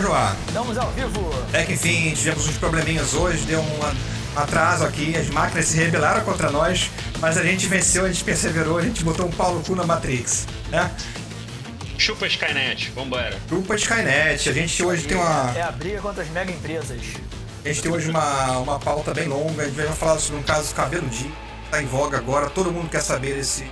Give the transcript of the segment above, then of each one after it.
Joá. Estamos ao vivo. É que enfim, tivemos uns probleminhas hoje, deu um atraso aqui, as máquinas se rebelaram contra nós, mas a gente venceu, a gente perseverou, a gente botou um pau no cu na Matrix, né? Chupa Skynet, vambora. Chupa Skynet, a gente hoje tem uma. É a briga contra as mega empresas. A gente tem hoje uma, uma pauta bem longa, a gente vai falar sobre um caso cabeludinho, tá em voga agora, todo mundo quer saber se,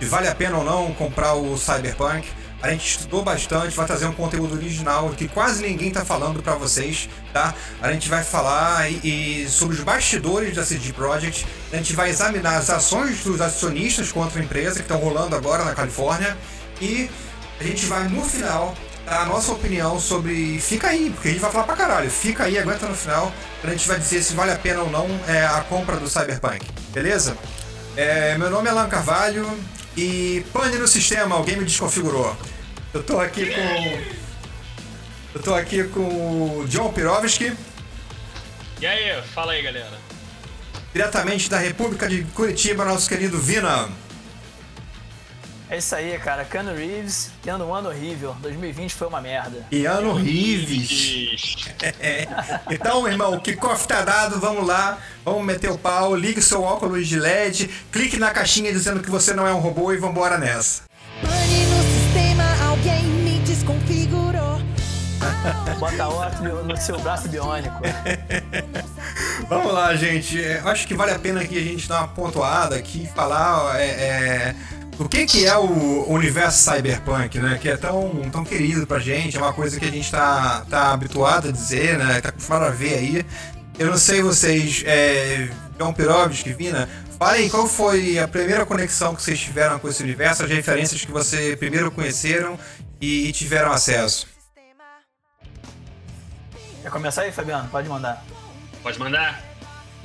se vale a pena ou não comprar o Cyberpunk. A gente estudou bastante, vai trazer um conteúdo original que quase ninguém está falando para vocês, tá? A gente vai falar e, e, sobre os bastidores da CD Projekt, a gente vai examinar as ações dos acionistas contra a empresa que estão rolando agora na Califórnia e a gente vai no final a nossa opinião sobre. Fica aí, porque a gente vai falar pra caralho. Fica aí, aguenta no final, a gente vai dizer se vale a pena ou não é, a compra do Cyberpunk, beleza? É, meu nome é Alan Carvalho e pane no sistema, alguém me desconfigurou. Eu tô aqui com. Eu tô aqui com o John Pirovski. E aí, fala aí, galera. Diretamente da República de Curitiba, nosso querido Vina. É isso aí, cara. Cano Reeves, tendo um ano horrível. 2020 foi uma merda. E ano Reeves. É. Então, irmão, o kickoff tá dado, vamos lá. Vamos meter o pau, ligue seu óculos de LED, clique na caixinha dizendo que você não é um robô e vambora nessa. Pane no sistema, alguém me desconfigurou. Bota outro no seu braço biônico. Vamos lá, gente. Eu acho que vale a pena que a gente dar uma pontuada aqui, falar é, é, o que, que é o universo cyberpunk, né? Que é tão, tão querido pra gente, é uma coisa que a gente tá, tá habituado a dizer, né? Tá acostumado a ver aí. Eu não sei vocês, é, John Pirovski, Vina, falem qual foi a primeira conexão que vocês tiveram com esse universo, as referências que vocês primeiro conheceram e, e tiveram acesso. Quer começar aí, Fabiano? Pode mandar. Pode mandar?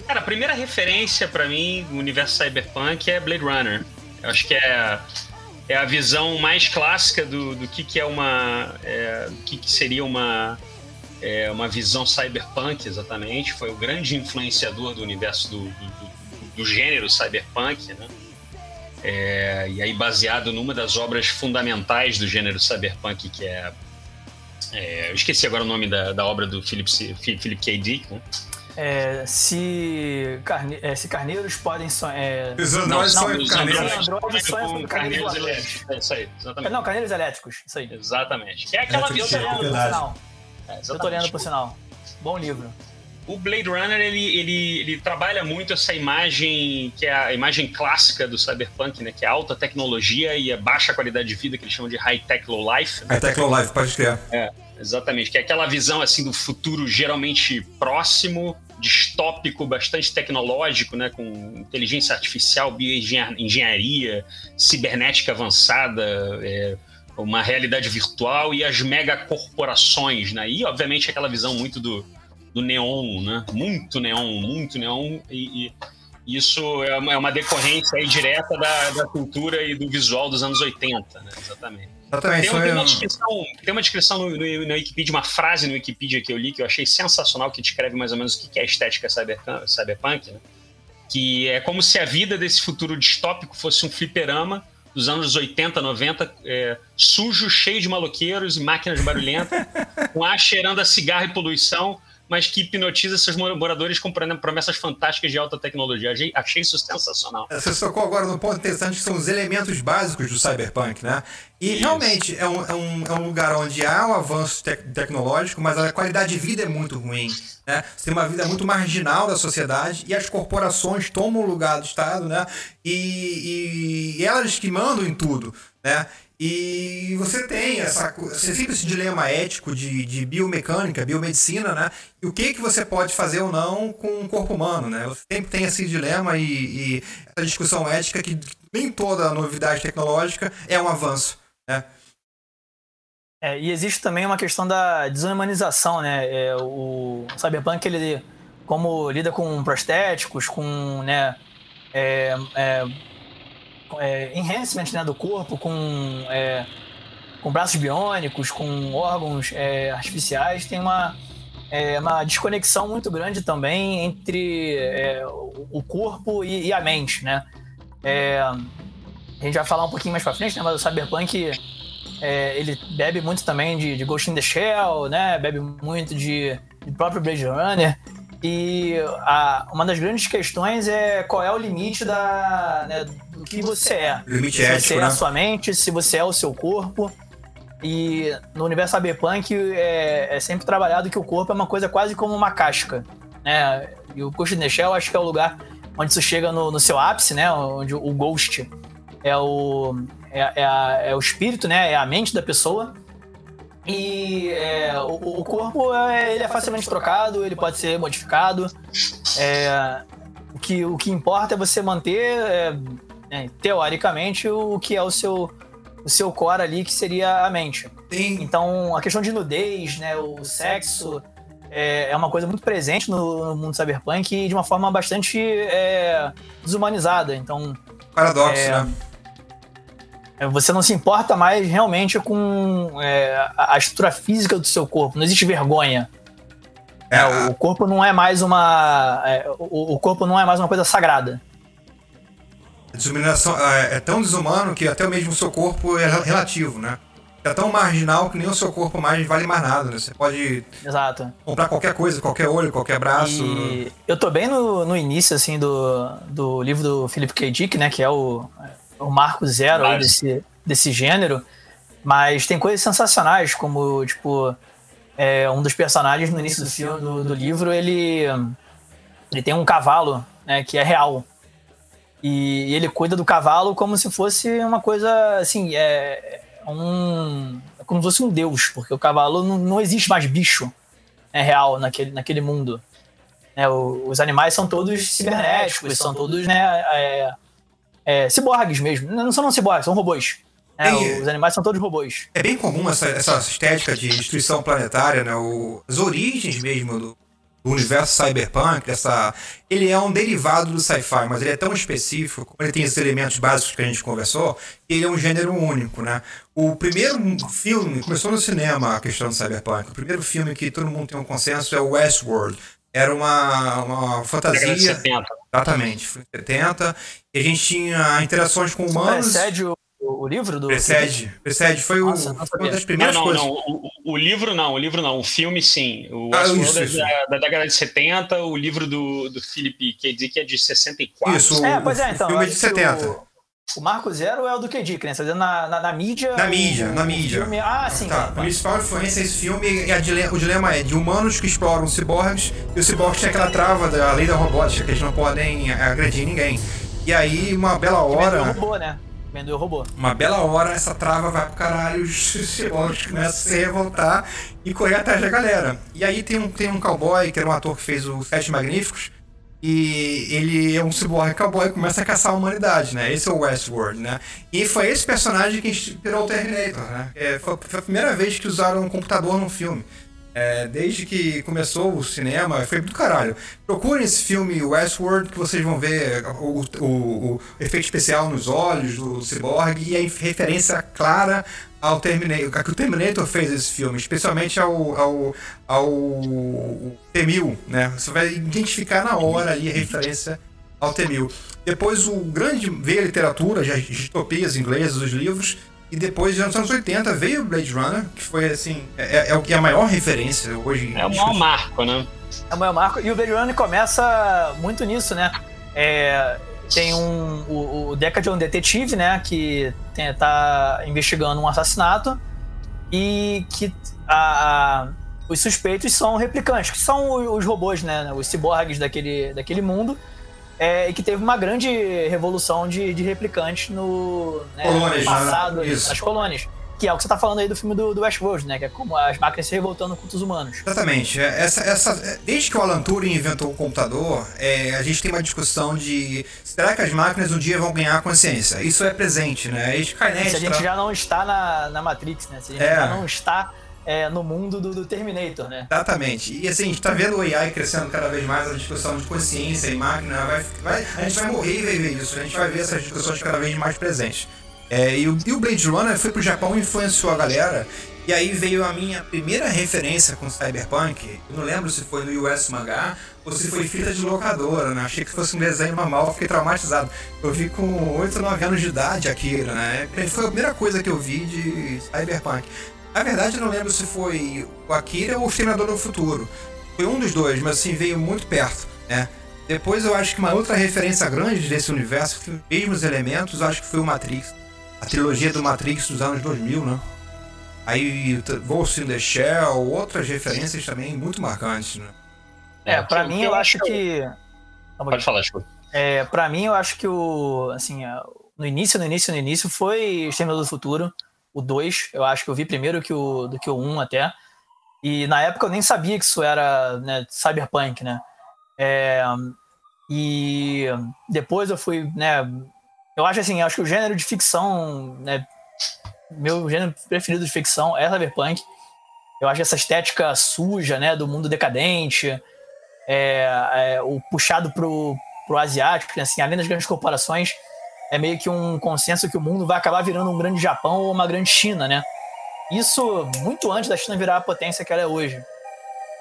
Cara, a primeira referência para mim no universo cyberpunk é Blade Runner. Eu acho que é, é a visão mais clássica do, do que, que é uma. É, do que, que seria uma, é, uma visão cyberpunk, exatamente. Foi o grande influenciador do universo do, do, do gênero cyberpunk, né? É, e aí baseado numa das obras fundamentais do gênero cyberpunk, que é, é eu esqueci agora o nome da, da obra do Philip, Philip K. Dick, né? É, se, carne, é, se carneiros podem sonhar. É, Os androides não, com carneiros. androides androides sonham com carneiros elétricos. É isso aí, exatamente. Não, carneiros elétricos. Isso aí. Exatamente. É aquela Elétrico, visão. Eu tô lendo por verdade. sinal. É, Eu tô lendo por sinal. Bom livro. O Blade Runner ele, ele, ele trabalha muito essa imagem que é a imagem clássica do cyberpunk, né? Que é alta tecnologia e a baixa qualidade de vida que eles chamam de high tech low life. né? A Tecno Live, pode crer. É, exatamente. Que é aquela visão assim do futuro geralmente próximo, distópico, bastante tecnológico, né? Com inteligência artificial, bioengenharia, cibernética avançada, é, uma realidade virtual e as megacorporações, né? E obviamente aquela visão muito do, do neon, né? Muito neon, muito neon e, e isso é uma, é uma decorrência direta da, da cultura e do visual dos anos 80, né? Exatamente. Exatamente. Tem, tem uma um- descrição, tem uma descrição no, no, na Wikipedia, uma frase no Wikipedia que eu li que eu achei sensacional, que descreve mais ou menos o que é a estética cyberpunk, cyberpunk né? que é como se a vida desse futuro distópico fosse um fliperama dos anos 80, 90, é, sujo, cheio de maloqueiros e máquinas barulhentas, com ar cheirando a cigarro e poluição, mas que hipnotiza seus moradores com promessas fantásticas de alta tecnologia. Achei, isso sensacional. Você tocou agora num ponto interessante que são os elementos básicos do cyberpunk, né? E Isso. realmente é um, é, um, é um lugar onde há um avanço tec- tecnológico, mas a qualidade de vida é muito ruim. Né? Você tem uma vida muito marginal da sociedade e as corporações tomam o lugar do Estado, né? E, e elas que mandam em tudo, né? E você tem essa, você sempre esse dilema ético de, de biomecânica, biomedicina, né? E o que que você pode fazer ou não com o corpo humano, né? Você sempre tem esse dilema e, e essa discussão ética que nem toda novidade tecnológica é um avanço, né? É, e existe também uma questão da desumanização, né? É, o Cyberpunk, ele, como lida com prostéticos, com, né, é, é, enhancement né, do corpo, com, é, com braços biônicos, com órgãos é, artificiais, tem uma, é, uma desconexão muito grande também entre é, o corpo e, e a mente, né? É, a gente vai falar um pouquinho mais pra frente, né? Mas o Cyberpunk ele bebe muito também de, de Ghost in the Shell, né? Bebe muito de, de próprio Blade Runner. E a, uma das grandes questões é qual é o limite da, né, do que você é. Limite se ético, você é né? a sua mente, se você é o seu corpo. E no universo cyberpunk é, é sempre trabalhado que o corpo é uma coisa quase como uma casca. Né? E o Ghost in the Shell acho que é o lugar onde isso chega no, no seu ápice, né? Onde o Ghost é o, é, é a- é o espírito, né? É a mente da pessoa. E é, o, o corpo é, ele é facilmente trocado, ele pode ser modificado. É, o, que, o que importa é você manter, é, é, teoricamente, o que é o seu, o seu core ali, que seria a mente. Tem, Então, a questão de nudez, né, o sexo, é, é uma coisa muito presente no, mundo cyberpunk e de uma forma bastante é, desumanizada. Então, paradoxo, né? É, você não se importa mais realmente com é, a estrutura física do seu corpo. Não existe vergonha. É, É, o corpo não é mais uma. é, o, o corpo não é mais uma coisa sagrada. A desumanização é, é tão desumano que até mesmo o seu corpo é relativo, né? É tão marginal que nem o seu corpo mais vale mais nada, né? Você pode Exato. comprar qualquer coisa, qualquer olho, qualquer braço. E eu tô bem no, no início, assim, do, do livro do Philip K. Dick, né? Que é o, o marco zero aí Claro. desse, desse gênero. Mas tem coisas sensacionais, como, tipo, é, um dos personagens no início do filme, do, do livro, ele, ele tem um cavalo, né? Que é real. E, ele cuida do cavalo como se fosse uma coisa, assim, é um... é como se fosse um deus, porque o cavalo não, não existe mais bicho é real naquele, naquele mundo. né, o- os animais são todos cibernéticos, são todos, né, é, é, ciborgues mesmo. Não são não ciborgues, são robôs. né, Tem- os animais são todos robôs. É bem comum essa, essa estética de destruição planetária, né? O- as origens mesmo do, do universo cyberpunk, dessa, ele é um derivado do sci-fi, mas ele é tão específico, ele tem esses elementos básicos que a gente conversou, que ele é um gênero único, né? O primeiro filme, começou no cinema a questão do cyberpunk, o primeiro filme que todo mundo tem um consenso é o Westworld. Era uma, uma fantasia, 70. Exatamente, foi em 70, e a gente tinha interações com humanos. Precede o, o livro do. Precede, precede. Foi, o- Nossa, não foi sabia. uma das Não, primeiras não, coisas. não. O, o- o livro não, o livro não. O filme sim. O Ah, isso, é isso. Da, da década de 70, o livro do, do Philip K. Dick é de 64. Isso, É, o- pois é, o então. filme é de acho que 70. O, Marco Zero é o do que né? Você tá na, na, na mídia. Na o- mídia, na o mídia. filme- Ah, sim. Tá, a principal influência desse filme é a dile- o dilema é de humanos que exploram ciborgues e os ciborgues têm aquela trava da lei da robótica, que eles não podem agredir ninguém. E aí, uma bela hora, robô, né? Vendeu robô. uma bela hora, essa trava vai pro caralho, os ciborgues começam a se revoltar e correr atrás da galera. E aí tem um, tem um cowboy, que era um ator que fez os Sete Magníficos, e ele é um ciborgue cowboy e começa a caçar a humanidade, né? Esse é o Westworld, né? E foi esse personagem que inspirou o Terminator, né? É, foi, foi a primeira vez que usaram um computador num filme. É, desde que começou o cinema, foi do caralho. Procurem esse filme Westworld que vocês vão ver o, o- o efeito especial nos olhos do cyborg e a referência clara ao Terminator, que o Terminator fez esse filme, especialmente ao, ao, ao T-1000, né? Você vai identificar na hora ali a referência ao T-1000. Depois o grande veio a literatura, as distopias inglesas, os livros, e depois, nos anos 80, veio o Blade Runner, que foi assim, é, é o que é a maior referência hoje. É o maior marco, né? É o maior marco. E o Blade Runner começa muito nisso, né? É, tem um. O, o Deckard é um detetive, né? Que tem, tá investigando um assassinato e que a- a- os suspeitos são replicantes, que são o- os robôs, né? Os ciborgues daquele, daquele mundo. É, e que teve uma grande revolução de, de replicantes no né, Colônias, né? passado, Isso. nas colônias. Que é o que você tá falando aí do filme do, do Westworld, né? Que é como as máquinas se revoltando contra os humanos. Exatamente. É, Essa, essa, é, desde que o Alan Turing inventou o computador, é, a gente tem uma discussão de será que as máquinas um dia vão ganhar consciência? Isso é presente, né? Skynet Se a gente tra- já não está na, na Matrix, né? Se a gente É. já não está é, no mundo do, do Terminator, né? Exatamente. E assim, a gente tá vendo o AI crescendo cada vez mais, a discussão de consciência e máquina. Vai, vai- a gente vai morrer e vai ver isso. A gente vai ver essas discussões cada vez mais presentes. É, e, o, e o Blade Runner foi pro Japão e influenciou a galera. E aí veio a minha primeira referência com Cyberpunk. Eu não lembro se foi no US Mangá ou se foi fita de locadora, né? Achei que fosse um desenho normal, fiquei traumatizado. Eu vi com 8 ou 9 anos de idade Akira, né? Foi a primeira coisa que eu vi de Cyberpunk. Na verdade, eu não lembro se foi o Akira ou o Exterminador do Futuro. Foi um dos dois, mas assim, veio muito perto, né? Depois eu acho que uma outra referência grande desse universo, que os mesmos elementos, eu acho que foi o Matrix. A trilogia do Matrix dos anos 2000, né? Aí Ghost in the Shell, outras referências também muito marcantes, né? É, pra mim eu acho que. Pode falar, Chico. É, pra mim eu acho que o. Assim, no início, no início, no início foi Exterminador do Futuro, o 2. Eu acho que eu vi primeiro que o, do que o 1 até. E na época eu nem sabia que isso era né, cyberpunk, né? É, e depois eu fui, né? Eu acho assim, acho que o gênero de ficção, né? meu gênero preferido de ficção é cyberpunk. Eu acho essa estética suja, né, do mundo decadente, é, é, o puxado pro, pro asiático, né, assim, além das grandes corporações, é meio que um consenso que o mundo vai acabar virando um grande Japão ou uma grande China, né? Isso muito antes da China virar a potência que ela é hoje.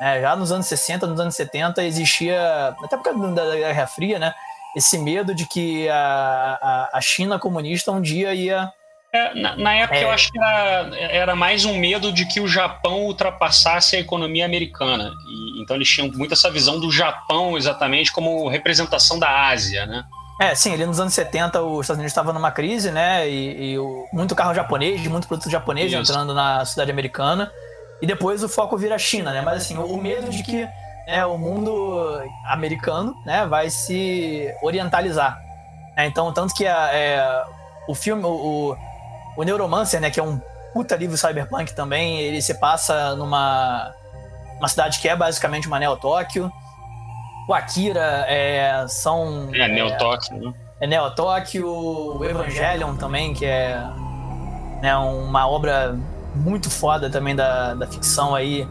É, já nos anos 60, nos anos 70, existia, até por causa da Guerra Fria, né? Esse medo de que a, a, a China comunista um dia ia é, na, na, época é. eu acho que era, era, mais um medo de que o Japão ultrapassasse a economia americana. E, então eles tinham muito essa visão do Japão exatamente como representação da Ásia, né? É, sim, ali nos anos 70 os Estados Unidos estavam numa crise, né? E, e o, muito carro japonês, muito produto japonês Isso. entrando na cidade americana. E depois o foco vira a China, né? Mas assim, o, o medo de que né, o mundo americano né, vai se orientalizar. É, então, tanto que a, é, o filme, o, o Neuromancer, né, que é um puta livro cyberpunk também, ele se passa numa uma cidade que é basicamente uma Neo-Tóquio. O Akira é, são... É, Neo-Tóquio, né? É Neo-Tóquio, o Evangelion também, que é né, uma obra muito foda também da, da ficção aí.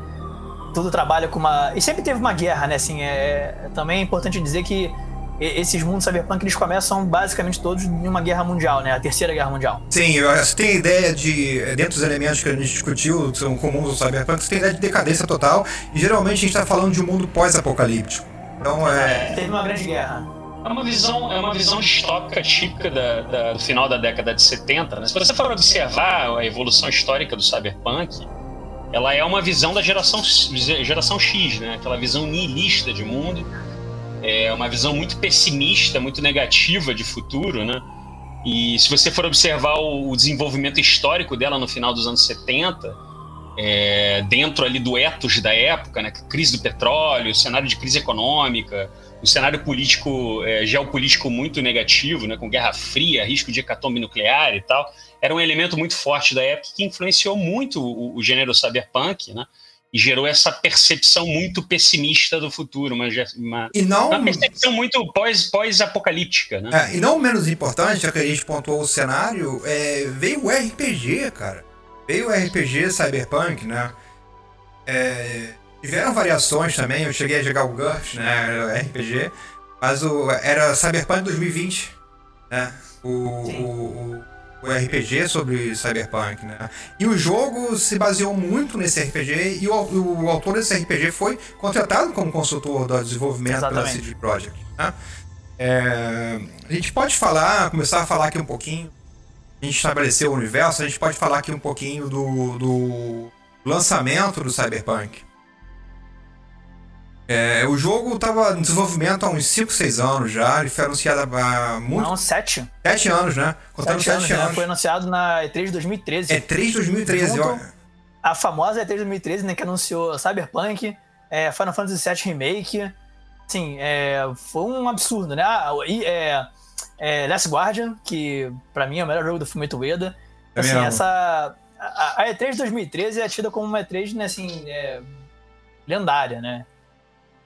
Tudo trabalha com uma... E sempre teve uma guerra, né, assim, é, é também é importante dizer que esses mundos cyberpunk eles começam basicamente todos em uma guerra mundial, né? A terceira guerra mundial. Sim, você tem ideia de, dentro dos elementos que a gente discutiu, são comuns do cyberpunk, você tem ideia de decadência total, e geralmente a gente está falando de um mundo pós-apocalíptico. Então é... é. Teve uma grande guerra. É uma visão, é uma visão distópica típica da, da, do final da década de 70. Né? Se você for observar a evolução histórica do cyberpunk, ela é uma visão da geração, geração X, né? aquela visão nihilista de mundo é uma visão muito pessimista, muito negativa de futuro, né? E se você for observar o desenvolvimento histórico dela no final dos anos 70, é, dentro ali do ethos da época, né? Crise do petróleo, cenário de crise econômica, o cenário político, é, geopolítico muito negativo, né? Com Guerra Fria, risco de hecatombe nuclear e tal, era um elemento muito forte da época que influenciou muito o, o gênero cyberpunk, né? e gerou essa percepção muito pessimista do futuro, uma, uma, e não, uma percepção muito pós, pós-apocalíptica. Né? É, e não menos importante, já que a gente pontuou o cenário, é, veio o RPG, cara. Veio o RPG Cyberpunk, né? É, tiveram variações também, eu cheguei a jogar o GURPS, né? RPG, mas o, era Cyberpunk 2020, né? O, o, o o RPG sobre Cyberpunk, né? E o jogo se baseou muito nesse RPG e o, o autor desse RPG foi contratado como consultor do desenvolvimento Exatamente. pela CD Projekt. Né? É, a gente pode falar, começar a falar aqui um pouquinho. A gente estabeleceu o universo, a gente pode falar aqui um pouquinho do, do lançamento do Cyberpunk. É, o jogo estava em desenvolvimento há uns 5, 6 anos já. Ele foi anunciado há muito. Não, 7. 7 anos, né? Contando 7 anos. anos. Né? Foi anunciado na E3 de 2013. E3 2013, ó. A famosa E3 2013, né? Que anunciou Cyberpunk, é, Final Fantasy VII Remake. Assim, é, foi um absurdo, né? Ah, e, é, é, Last Guardian, que pra mim é o melhor jogo do Fumito Ueda. Assim, essa. A, a, E3 de 2013 é tida como uma E3, né, assim, é, lendária, né?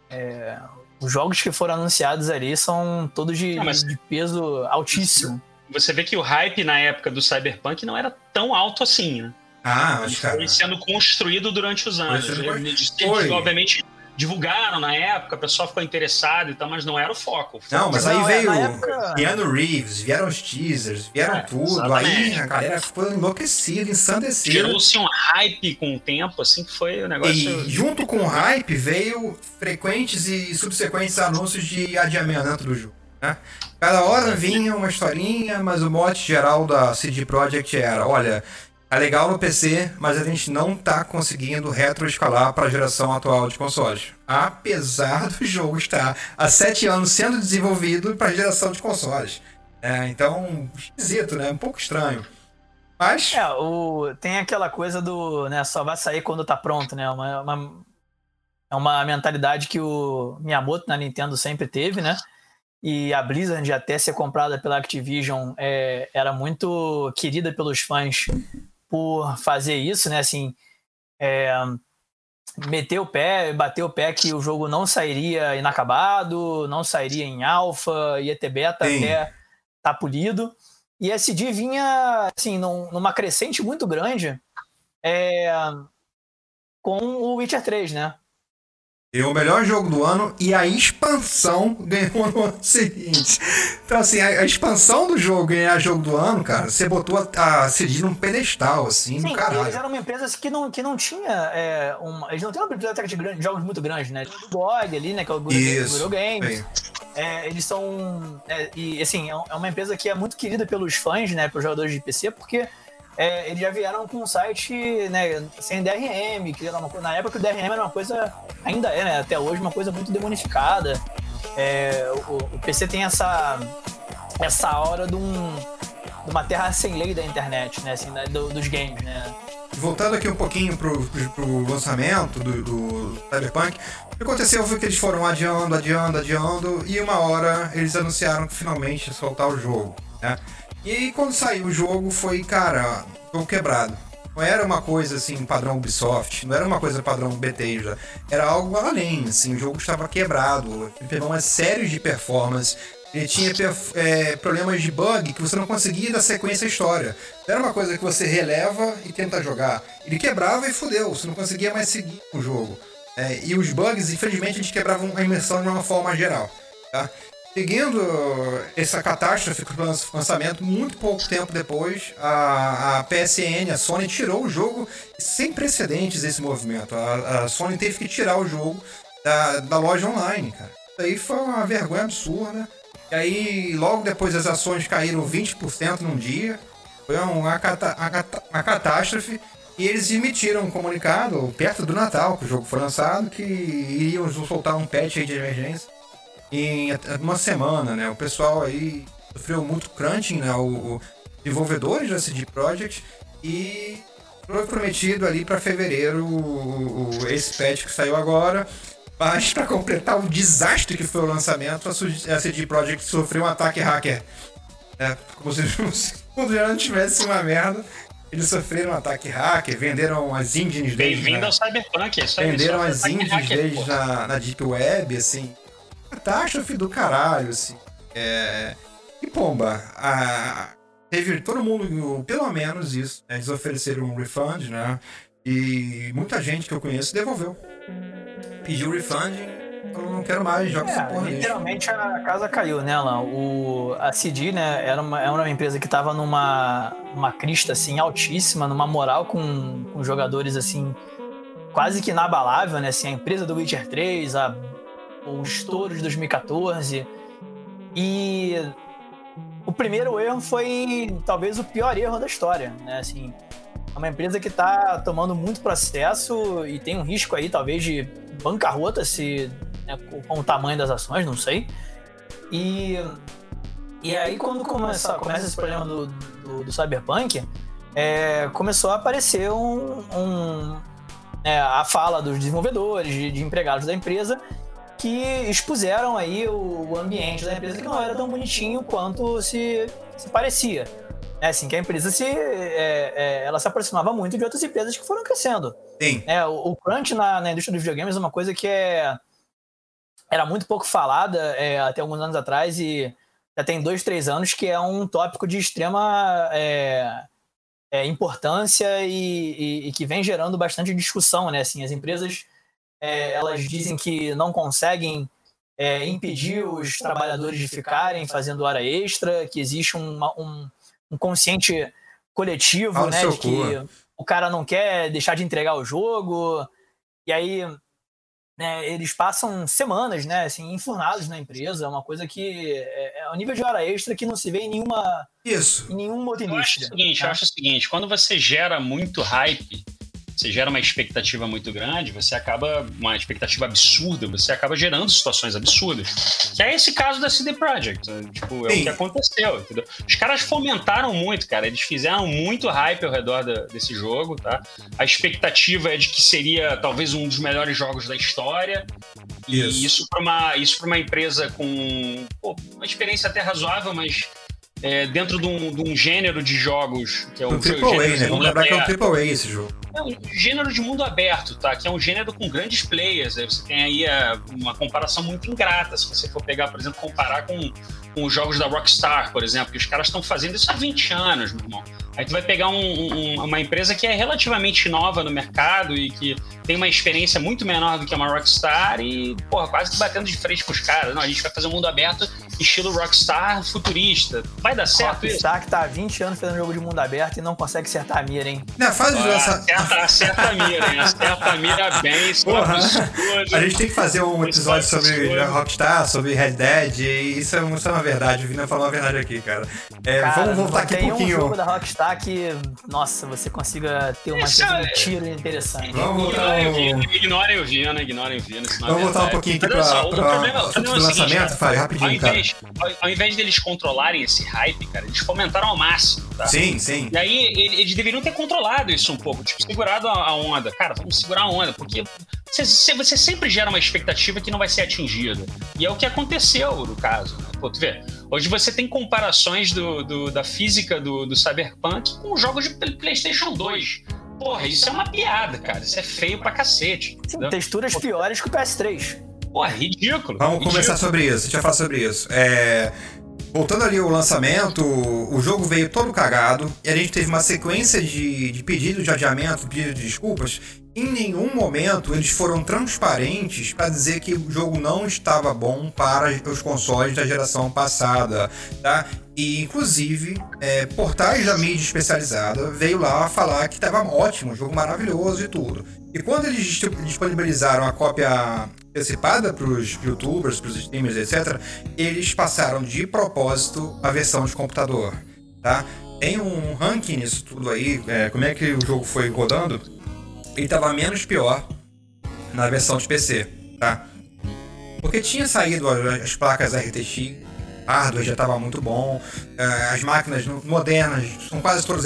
É, os jogos que foram anunciados ali são todos de, não, de peso altíssimo. Você vê que o hype na época do Cyberpunk não era tão alto assim, né? Ah, acho que foi sendo construído durante os anos. Foi. Obviamente, divulgaram na época, o pessoal ficou interessado e tal, mas não era o foco. Não, mas aí Não, veio na época- Keanu Reeves, vieram os teasers, vieram É, tudo. exatamente. Aí a galera ficou enlouquecida, ensandecida. Gerou-se um hype com o tempo, assim, que foi o negócio. E junto com o hype veio frequentes e subsequentes anúncios de adiamento do jogo. Né? Cada hora vinha uma historinha, mas o mote geral da CD Projekt era: olha, é legal no PC, mas a gente não tá conseguindo retroescalar para a geração atual de consoles. Apesar do jogo estar há sete anos sendo desenvolvido para a geração de consoles. É, então, esquisito, né? Um pouco estranho. Mas. É, o, tem aquela coisa do, né, só vai sair quando tá pronto, né? Uma, uma- é uma mentalidade que o Miyamoto na Nintendo sempre teve, né? E a Blizzard, até ser comprada pela Activision, é, era muito querida pelos fãs por fazer isso, né? Assim, é, meter o pé, bater o pé que o jogo não sairia inacabado, não sairia em alfa, ia ter beta Sim. até tá polido. E a CD vinha, assim, num- numa crescente muito grande é, com o Witcher 3, né? E o melhor jogo do ano e a expansão ganhou no ano seguinte. Então, assim, a, a expansão do jogo ganhar jogo do ano, cara, você botou a, a CD num pedestal, assim, Sim, no eles caralho. eram uma empresa que não, que não tinha é, uma, Eles não têm uma biblioteca de grandes, jogos muito grande, né? O GOG ali, né? Que é o Guru, Games. É, eles são. é, e assim, é é uma empresa que é muito querida pelos fãs, né? Pelos jogadores de PC, porque é, eles já vieram com um site né, sem DRM, que uma, na época o DRM era uma coisa. Ainda é, né? Até hoje, uma coisa muito demonificada. É, o, o PC tem essa. essa aura de, um, de uma terra sem lei da internet, né? Assim, né, do- dos games, né? Voltando aqui um pouquinho pro, pro, pro lançamento do, do Cyberpunk, o que aconteceu foi que eles foram adiando, adiando, adiando, e uma hora eles anunciaram que finalmente ia soltar o jogo, né? E aí quando saiu o jogo foi, cara, jogo quebrado. Não era uma coisa assim, padrão Ubisoft, não era uma coisa padrão Bethesda, era algo além, assim, o jogo estava quebrado, ele pegou uma série de performance, ele tinha é, problemas de bug que você não conseguia dar sequência à história. Não era uma coisa que você releva e tenta jogar. Ele quebrava e fudeu, você não conseguia mais seguir o jogo. É, e os bugs, infelizmente, eles quebravam a imersão de uma forma geral. Tá? Seguindo essa catástrofe com o lan- lançamento, muito pouco tempo depois, a, a PSN, a Sony, tirou o jogo sem precedentes esse movimento. A, a Sony teve que tirar o jogo da, da loja online, cara. Isso aí foi uma vergonha absurda. E aí, logo depois, as ações caíram 20% num dia. Foi uma, cata- uma cata- uma catástrofe. E eles emitiram um comunicado perto do Natal, que o jogo foi lançado, que iriam soltar um patch de emergência em uma semana, né? O pessoal aí sofreu muito crunching, né? O, o desenvolvedores da CD Projekt e foi prometido ali para fevereiro o, o- esse patch que saiu agora. Mas para completar o desastre que foi o lançamento, a, CD Projekt sofreu um ataque hacker. É, como se já não tivesse uma merda. Eles sofreram um ataque hacker, venderam as engines deles. Bem-vindo né? ao Cyberpunk, é isso aí. Venderam só as hacker, deles na, na Deep Web, assim. Catástrofe do caralho, assim. É... E pomba, a... teve todo mundo, pelo menos isso. né? Eles ofereceram um refund, né? E muita gente que eu conheço devolveu. Pediu refund, falou, não quero mais, joga essa É, porra lixo. literalmente a casa caiu nela. O, a CD, né, era uma, era uma empresa que estava numa uma crista assim altíssima, numa moral com, com jogadores assim quase que inabalável, né? Assim, a empresa do Witcher 3, a, o estouro de 2014. E o primeiro erro foi talvez o pior erro da história, né? Assim, é uma empresa que está tomando muito processo e tem um risco aí, talvez, de bancarrota se né, com- o tamanho das ações, não sei. E, e aí, quando começa, começa esse problema do, do, do Cyberpunk, é, começou a aparecer um, um, é, a fala dos desenvolvedores, de, de empregados da empresa, que expuseram aí o, ambiente da empresa que não era tão bonitinho quanto se, se parecia. É assim, que a empresa se, é, é, ela se aproximava muito de outras empresas que foram crescendo. Sim, É, o, o crunch na, na indústria dos videogames é uma coisa que é, era muito pouco falada é, até alguns anos atrás e já tem dois, três anos que é um tópico de extrema é, é, importância e, e- e que vem gerando bastante discussão, né? Assim, as empresas é, elas dizem que não conseguem é, impedir os trabalhadores de ficarem fazendo hora extra, que existe uma, um, um consciente coletivo, Fala né? De que o cara não quer deixar de entregar o jogo. E aí né, eles passam semanas, né, assim, enfurnados na empresa, é uma coisa que é, é um nível de hora extra que não se vê em nenhuma, Isso. em nenhuma outra Eu acho o indústria. seguinte, eu tá? acho o seguinte, quando você gera muito hype, você gera uma expectativa muito grande, você acaba, uma expectativa absurda, você acaba gerando situações absurdas. Que é esse caso da CD Projekt. né? Tipo, é Sim. o que aconteceu, entendeu? Os caras fomentaram muito, cara. Eles fizeram muito hype ao redor da- desse jogo, tá? A expectativa é de que seria talvez um dos melhores jogos da história. E Isso. isso para uma, isso pra uma empresa com pô, uma experiência até razoável, mas é, dentro de um, de um gênero de jogos que é o Um gênero Triple A, de né? Vamos mundo lembrar que é um aberto. Triple A esse jogo. É um gênero de mundo aberto, tá? Que é um gênero com grandes players. Aí você tem aí a- uma comparação muito ingrata. Se você for pegar, por exemplo, comparar com, com os jogos da Rockstar, por exemplo, que os caras estão fazendo isso há 20 anos, meu irmão. Aí tu vai pegar um- um- uma empresa que é relativamente nova no mercado e que tem uma experiência muito menor do que uma Rockstar e, porra, quase que batendo de frente com os caras. Não, a gente vai fazer um mundo aberto estilo Rockstar futurista. Vai dar certo isso? Rockstar que tá há 20 anos fazendo jogo de mundo aberto e não consegue acertar a mira, hein? Fase de Ah, lançamento. acerta, acerta a mira, hein? Acerta a mira bem, isso é Porra. A gente tem que fazer um episódio é sobre absurdo. Rockstar, sobre Red Dead, e isso é, isso é uma verdade. O Vina falou uma verdade aqui, cara. É, Cara, vamos voltar aqui tem um pouquinho. um jogo da Rockstar que, nossa, você consiga ter uma é- de tiro interessante. Vamos voltar Ignorem ao- o Vina, ignorem o Vina, ignorem o Vina. senão Vamos voltar um pouquinho aqui pra- só, o pra- problema- problema do é o lançamento. Fábio, rapidinho, ao invés, ao, ao invés deles controlarem esse hype, cara, eles fomentaram ao máximo, tá? Sim, sim. E aí ele- eles deveriam ter controlado isso um pouco, tipo, segurado a, onda. Cara, vamos segurar a onda, porque você, você- você sempre gera uma expectativa que não vai ser atingida. E é o que aconteceu no caso. Né? Pô, tu vê, hoje você tem comparações do, do- da física do, do Cyberpunk com jogos de Play- PlayStation 2. Porra, isso é uma piada, cara. Isso é feio pra cacete. Sim, texturas piores que o PS3. Porra, ridículo. Vamos ridículo. conversar sobre isso, a gente vai falar sobre isso. É, Voltando ali ao lançamento, o jogo veio todo cagado e a gente teve uma sequência de, de pedidos de adiamento, pedidos de desculpas. Em nenhum momento eles foram transparentes para dizer que o jogo não estava bom para os consoles da geração passada, tá? E inclusive é, portais da mídia especializada veio lá falar que estava ótimo, um jogo maravilhoso e tudo. E quando eles dis- disponibilizaram a cópia antecipada para os youtubers, para os streamers, etc., eles passaram de propósito a versão de computador, tá? Tem um ranking nisso tudo aí, é, como é que o jogo foi rodando, ele estava menos pior na versão de PC, tá? Porque tinha saído as as placas RTX, hardware já estava muito bom, eh, as máquinas modernas são quase todas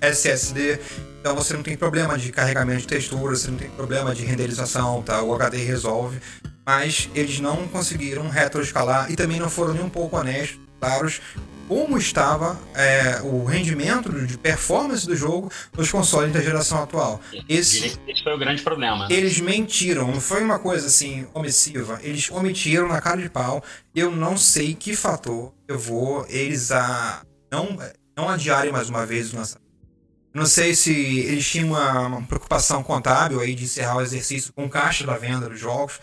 SSD, então você não tem problema de carregamento de textura, você não tem problema de renderização, tá? O HD resolve, mas eles não conseguiram retroescalar e também não foram nem um pouco honestos, claros, como estava eh, o rendimento de performance do jogo nos consoles da geração atual. Esse, Esse foi o grande problema. eles mentiram, não foi uma coisa assim omissiva. Eles omitiram na cara de pau. Eu não sei que fator eu vou eles a não não adiarem mais uma vez o lançamento. Não sei se eles tinham uma, preocupação contábil aí de encerrar o exercício com caixa da venda dos jogos,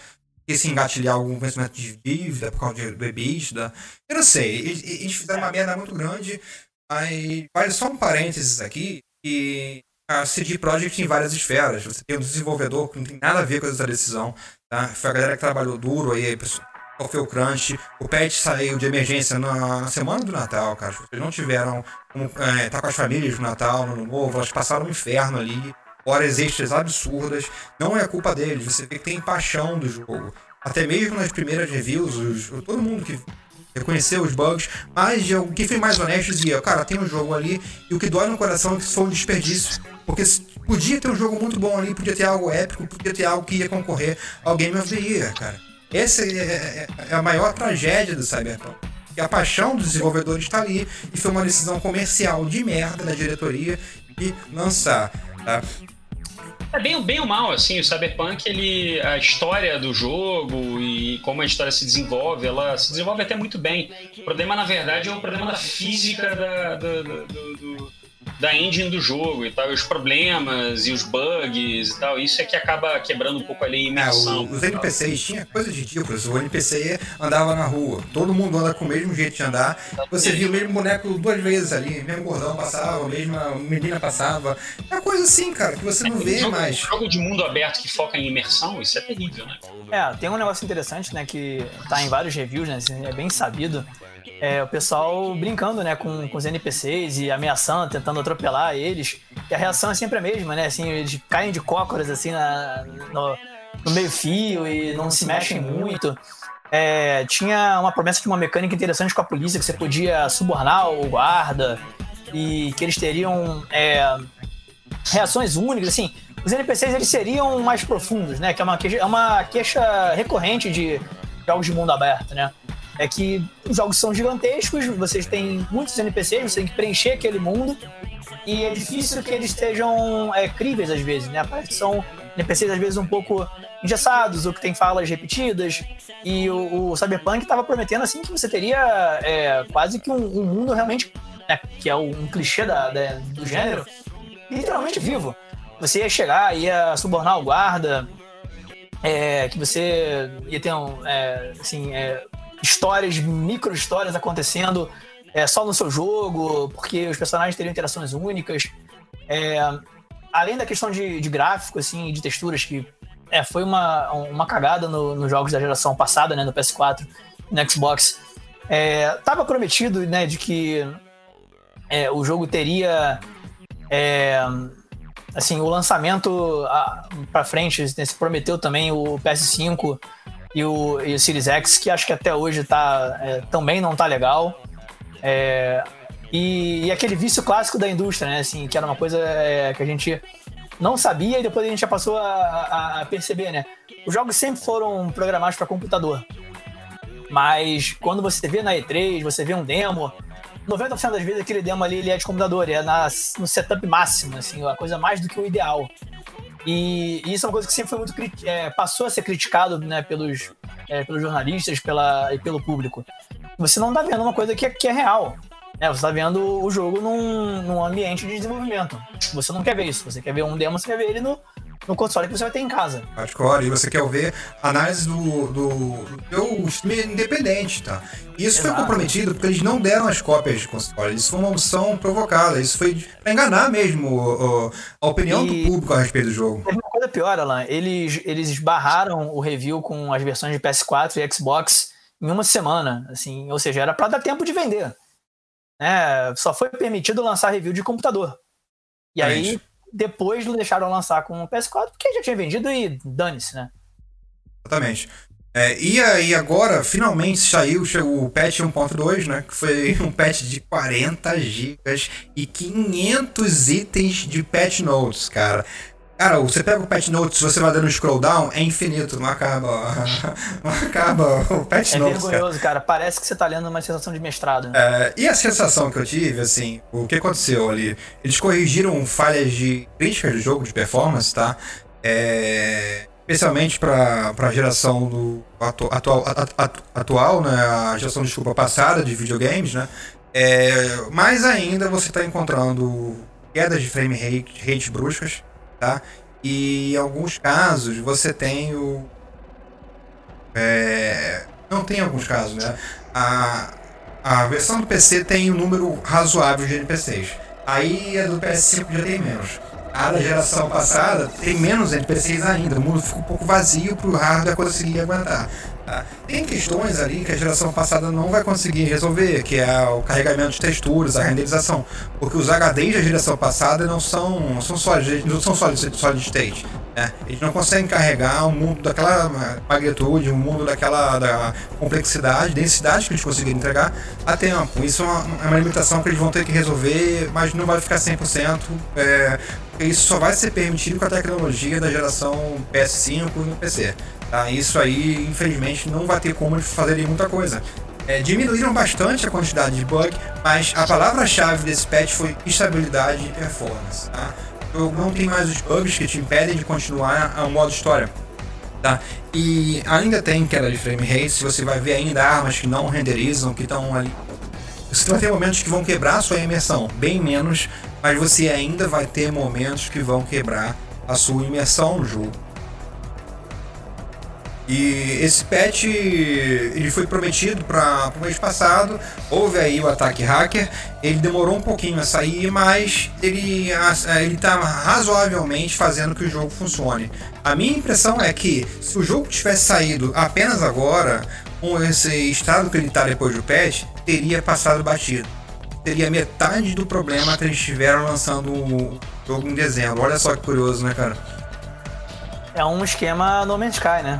e se engatilhar algum vencimento de dívida por causa do EBITDA. Eu não sei, eles, eles fizeram uma merda muito grande, mas vale só um parênteses aqui, que a CD Projekt tem várias esferas. Você tem um desenvolvedor que não tem nada a ver com essa decisão, tá? Foi a galera que trabalhou duro aí, pessoal, o crunch. O patch saiu de emergência na, na semana do Natal, cara. Eles não tiveram é, tá com as famílias no Natal, no Novo, elas passaram um inferno ali. Horas extras absurdas. Não é culpa deles, você vê que tem paixão do jogo. Até mesmo nas primeiras reviews, os- todo mundo que reconheceu os bugs, mas quem foi mais honesto dizia, cara, tem um jogo ali e o que dói no coração é que isso foi um desperdício. Porque podia ter um jogo muito bom ali, podia ter algo épico, podia ter algo que ia concorrer ao Game of the Year, cara. Essa é, é- é a maior tragédia do Cyberpunk. Que a paixão dos desenvolvedores está ali e foi uma decisão comercial de merda da diretoria de lançar. Tá? É bem, bem ou mal, assim, o Cyberpunk, ele, a história do jogo e como a história se desenvolve, ela se desenvolve até muito bem. O problema, na verdade, é o problema da física da, do, do- do- do- da engine do jogo e tal, e os problemas e os bugs e tal. Isso é que acaba quebrando um pouco ali a É, imersão. o- os NPCs tinha coisas ridículas. O NPC andava na rua, todo mundo anda com o mesmo jeito de andar. Você via o mesmo boneco duas vezes ali, o mesmo gordão passava, a mesma menina passava. É uma coisa assim, cara, que você não vê jogo, mais. jogo de mundo aberto que foca em imersão, isso é terrível, né? É, tem um negócio interessante, né, que tá em vários reviews, né, assim, é bem sabido. É, o pessoal brincando, né, com, com os NPCs e ameaçando, tentando atropelar eles. E a reação é sempre a mesma, né, assim, eles caem de cócoras, assim, na, no, no meio fio e não se mexem muito. É, tinha uma promessa de uma mecânica interessante com a polícia, que você podia subornar o guarda e que eles teriam é, reações únicas, assim. Os NPCs eles seriam mais profundos, né? Que é uma queixa, é uma queixa recorrente de jogos de mundo aberto, né? É que os jogos são gigantescos, vocês têm muitos NPCs, você tem que preencher aquele mundo e é difícil que eles estejam é, críveis às vezes, né? Parece que são NPCs às vezes um pouco engessados ou que tem falas repetidas. E o, o Cyberpunk estava prometendo assim que você teria é, quase que um, um mundo realmente, né, que é um clichê da, da- do gênero, literalmente vivo. Você ia chegar, ia subornar o guarda, é, que você ia ter um, é, assim, é, histórias, micro histórias acontecendo é, só no seu jogo, porque os personagens teriam interações únicas. É, além da questão de, de gráfico, assim, de texturas, que é, foi uma, uma cagada no- nos jogos da geração passada, né, no PS4 e no Xbox. É, tava prometido, né, de que é, o jogo teria é, assim, o lançamento a- pra frente, né, se prometeu também o PS5 e o, e o Series X, que acho que até hoje tá, é, também não tá legal. É, e, e aquele vício clássico da indústria, né? Assim, que era uma coisa é, que a gente não sabia e depois a gente já passou a, a- a perceber, né? Os jogos sempre foram programados para computador. Mas quando você vê na E3, você vê um demo, 90% das vezes aquele demo ali ele é de computador, é na, no setup máximo, assim, a coisa mais do que o ideal. E, isso é uma coisa que sempre foi muito é, passou a ser criticado né, pelos, é, pelos jornalistas pela, e pelo público. Você não tá vendo uma coisa que é, que é real. Né? Você tá vendo o jogo num, num ambiente de desenvolvimento. Você não quer ver isso. Você quer ver um demo, você quer ver ele no, no console que você vai ter em casa. hardcore e você quer ver análise do, do, do teu streamer independente, tá? Isso foi Exato. comprometido porque eles não deram as cópias de console. Isso foi uma opção provocada. Isso foi pra enganar mesmo o- a opinião E- do público a respeito do jogo. Teve uma coisa pior, Alan. Eles, eles esbarraram o review com as versões de PS4 e Xbox em uma semana. Assim, ou seja, era pra dar tempo de vender. Né? Só foi permitido lançar review de computador. E aí, Exatamente. Depois deixaram lançar com o PS4, porque já tinha vendido e dane-se, né? Exatamente. É, e aí agora, finalmente saiu chegou o patch 1.2, né? Que foi um patch de 40 gigas e 500 itens de patch notes, cara. Cara, você pega o patch notes, você vai dando scroll down, é infinito, não acaba. Não acaba o patch É notes, cara. vergonhoso, cara. Parece que você tá lendo uma sensação de mestrado. É, e a sensação que eu tive, assim, o que aconteceu ali? Eles corrigiram falhas de críticas do jogo, de performance, tá? É, especialmente para a geração do atu- atual, atu- atu- atual, né? A geração, desculpa, passada de videogames, né? É, mais ainda você está encontrando quedas de frame rate, rate bruscas, tá? E em alguns casos você tem o. é, não tem alguns casos, né? A, a versão do PC tem um número razoável de NPCs. Aí a do PS5 já tem menos. A da geração passada tem menos NPCs ainda. O mundo fica um pouco vazio para o hardware conseguir aguentar. Tem questões ali que a geração passada não vai conseguir resolver, que é o carregamento de texturas, a renderização. Porque os HDs da geração passada não são, não são solid, não são solid, solid state. né? Eles não conseguem carregar um mundo daquela magnitude, um mundo daquela da complexidade, densidade que eles conseguiram entregar a tempo. Isso é uma, é uma limitação que eles vão ter que resolver, mas não vai ficar 100%. É, isso só vai ser permitido com a tecnologia da geração PS5 e no PC. Tá? Isso aí, infelizmente, não vai ter como fazerem muita coisa. É, diminuíram bastante a quantidade de bug, mas a palavra-chave desse patch foi estabilidade e performance. Tá? Jogo não tem mais os bugs que te impedem de continuar ao modo história. Tá? E ainda tem queda de frame rate, você vai ver ainda armas que não renderizam, que estão ali. Você vai ter momentos que vão quebrar a sua imersão, bem menos mas você ainda vai ter momentos que vão quebrar a sua imersão no jogo. E esse patch ele foi prometido para o mês passado. Houve aí o ataque hacker. Ele demorou um pouquinho a sair, mas ele ele está razoavelmente fazendo que o jogo funcione. A minha impressão é que se o jogo tivesse saído apenas agora, com esse estado que ele está depois do patch, teria passado batido. Teria metade do problema que eles estiveram lançando o jogo em dezembro. Olha só que curioso, né, cara? É um esquema No Man's Sky, né?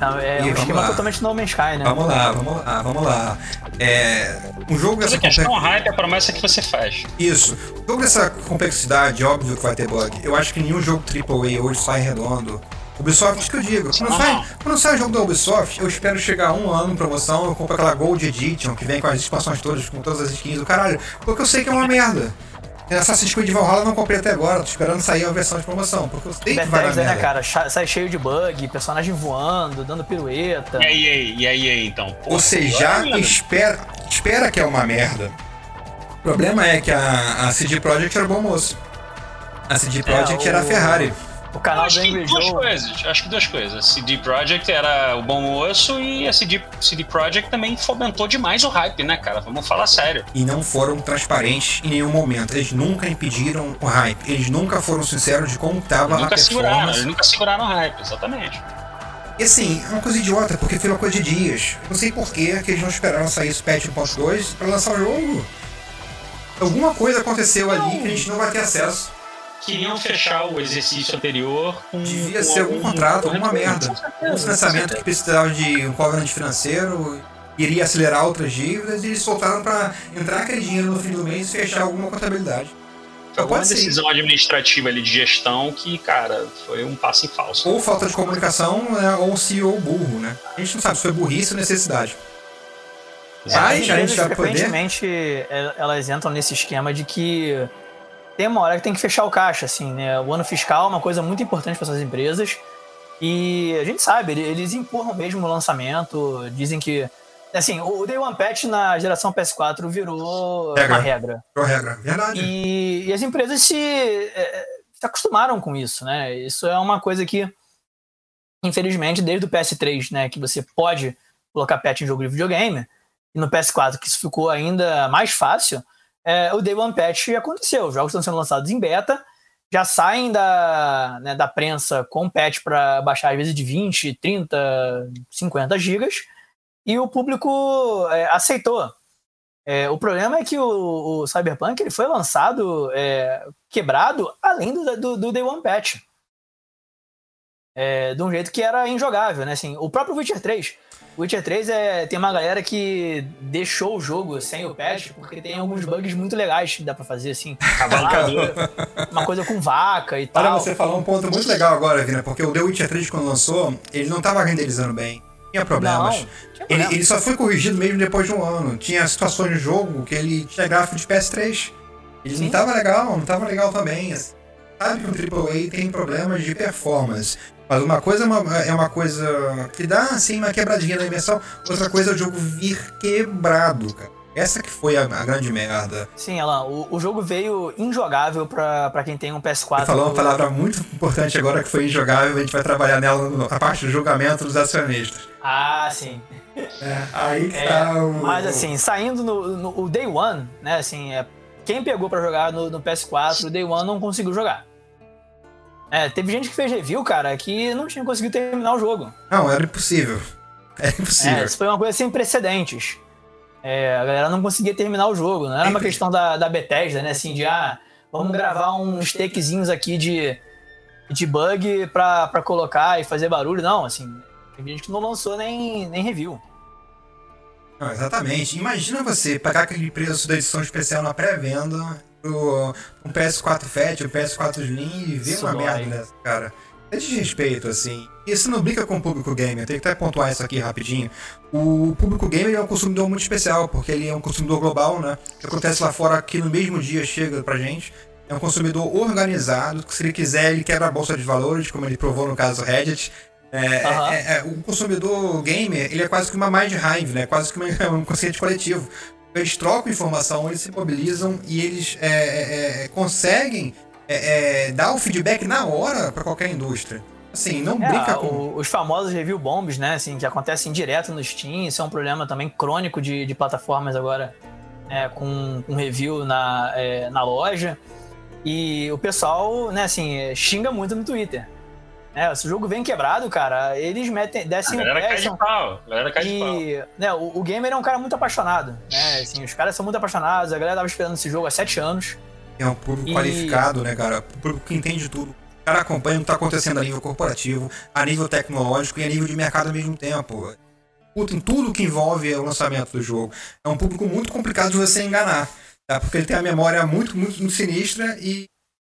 Não, é E um vamos esquema lá. totalmente No Man's Sky, né? Vamos lá, vamos lá, vamos lá. É, um jogo dessa questão complexidade. hype é a promessa que você faz. Isso. Um jogo dessa complexidade, óbvio que vai ter bug. Eu acho que nenhum jogo AAA hoje sai redondo. Ubisoft, isso que eu digo. Quando sai, quando sai jogo da Ubisoft, eu espero chegar um ano em promoção, eu compro aquela Gold Edition, que vem com as expansões todas, com todas as skins do caralho. Porque eu sei que é uma merda. Assassin's Creed Valhalla eu não comprei até agora, tô esperando sair a versão de promoção, porque eu sei que vai dar Bethesda, né, cara? Sai cheio de bug, personagem voando, dando pirueta. E aí, e aí, e aí, e aí, então? Pô, Você já olha, espera, espera que é uma merda. O problema é que a, a CD Projekt era bom moço. A CD Projekt É, era a o- Ferrari. O canal Acho do que Angry duas Joe. coisas. Acho que duas coisas. A CD Projekt era o bom osso e a CD, CD Projekt também fomentou demais o hype, né, cara? Vamos falar sério. E não foram transparentes em nenhum momento. Eles nunca impediram o hype. Eles nunca foram sinceros de como estava a nunca seguraram, performance. eles nunca seguraram o hype, exatamente. E assim, é uma coisa idiota, porque foi uma coisa de dias. Não sei por que que eles não esperaram sair esse patch 1.2 para lançar o jogo. Alguma coisa aconteceu ali que a gente não vai ter acesso. Queriam fechar o exercício anterior com. Devia com ser algum contrato, alguma merda. Um financiamento que precisava de um covenant financeiro, iria acelerar outras dívidas, e eles soltaram para entrar aquele dinheiro no fim do mês e fechar alguma contabilidade. Foi alguma Pode ser. decisão administrativa ali de gestão que, cara, foi um passo em falso. Ou falta de comunicação, né, ou CEO burro, né? A gente não sabe se foi burrice ou necessidade. É, as Mas a gente vai poder. frequentemente, é, elas entram nesse esquema de que tem uma hora que tem que fechar o caixa, assim, né? O ano fiscal é uma coisa muito importante para essas empresas e a gente sabe, ele- eles empurram mesmo o lançamento, dizem que... Assim, o Day One Patch na geração PS4 virou Regra. uma regra. Por regra, verdade. E, e as empresas se, é, se acostumaram com isso, né? Isso é uma coisa que, infelizmente, desde o PS3, né, que você pode colocar patch em jogo de videogame, e no PS4 que isso ficou ainda mais fácil, é, o Day One Patch aconteceu. Os jogos estão sendo lançados em beta, já saem da, né, da prensa com patch para baixar às vezes de 20, 30, 50 gigas, e o público é, aceitou. É, o problema é que o, o Cyberpunk ele foi lançado é, quebrado além do, do, do Day One Patch. É, de um jeito que era injogável, né? Assim, o próprio Witcher 3. O Witcher 3 é, tem uma galera que deixou o jogo sem o patch porque tem alguns bugs muito legais que dá pra fazer, assim. Cavalcador. Uma coisa com vaca e tal. Olha, você falou um ponto muito legal agora, Vina, porque o The Witcher 3, quando lançou, ele não estava renderizando bem. Tinha problemas. Não, tinha ele, problema. ele só foi corrigido mesmo depois de um ano. Tinha situações no jogo que ele tinha gráfico de PS3. Ele Sim. não tava legal, não tava legal também. assim. Sabe que um AAA tem problemas de performance. Mas uma coisa é uma, é uma coisa que dá assim uma quebradinha na imersão, outra coisa é o jogo vir quebrado, cara. Essa que foi a, a grande merda. Sim, Alan, o, o jogo veio injogável pra, pra quem tem um PS4. Você falou uma palavra muito importante agora que foi injogável, a gente vai trabalhar nela na parte do julgamento dos acionistas. Ah, sim. É, aí que É, tá o. Mas assim, saindo no, no- o Day One, né? Assim, é, quem pegou pra jogar no, no PS4, o Day One não conseguiu jogar. É, teve gente que fez review, cara, que não tinha conseguido terminar o jogo. Não, era impossível. Era É, impossível. isso foi uma coisa sem precedentes. É, a galera não conseguia terminar o jogo. Não era uma questão da, da Bethesda, né? Assim, de ah, vamos gravar uns takezinhos aqui de, de bug pra, pra colocar e fazer barulho. Não, assim, tem gente que não lançou nem, nem review. Não, exatamente. Imagina você pagar aquele preço da edição especial na pré-venda pro um PS4 Fat, um PS4 Slim e ver uma merda dessa, cara. É desrespeito, assim. Isso não brinca com o público gamer. Tem que até pontuar isso aqui rapidinho. O público gamer é um consumidor muito especial, porque ele é um consumidor global, né? O que acontece lá fora que no mesmo dia chega pra gente. É um consumidor organizado, que se ele quiser, ele quebra a bolsa de valores, como ele provou no caso do Reddit. É, Aham. é- é- o consumidor gamer, ele é quase que uma mind hive, né? Quase que uma- um consciente coletivo. Eles trocam informação, eles se mobilizam e eles é, é, é conseguem é, é, dar o feedback na hora para qualquer indústria. Assim, não brinca com. O, os famosos review bombs, né? Assim, que acontecem direto no Steam. Isso é um problema também crônico de, de plataformas agora com, com review na, na loja. E o pessoal, né, assim, xinga muito no Twitter. É, se o jogo vem quebrado, cara, eles metem, descem o pé. Cai de pau. A galera cai e, de pau. Né, o, o gamer é um cara muito apaixonado, né? Assim, os caras são muito apaixonados, a galera tava esperando esse jogo há sete anos. É um público e... qualificado, né, cara? Público que entende tudo. O cara acompanha o que tá acontecendo a nível corporativo, a nível tecnológico e a nível de mercado ao mesmo tempo. Puta, em tudo que envolve o lançamento do jogo. É um público muito complicado de você enganar, tá? Porque ele tem a memória muito, muito, muito sinistra e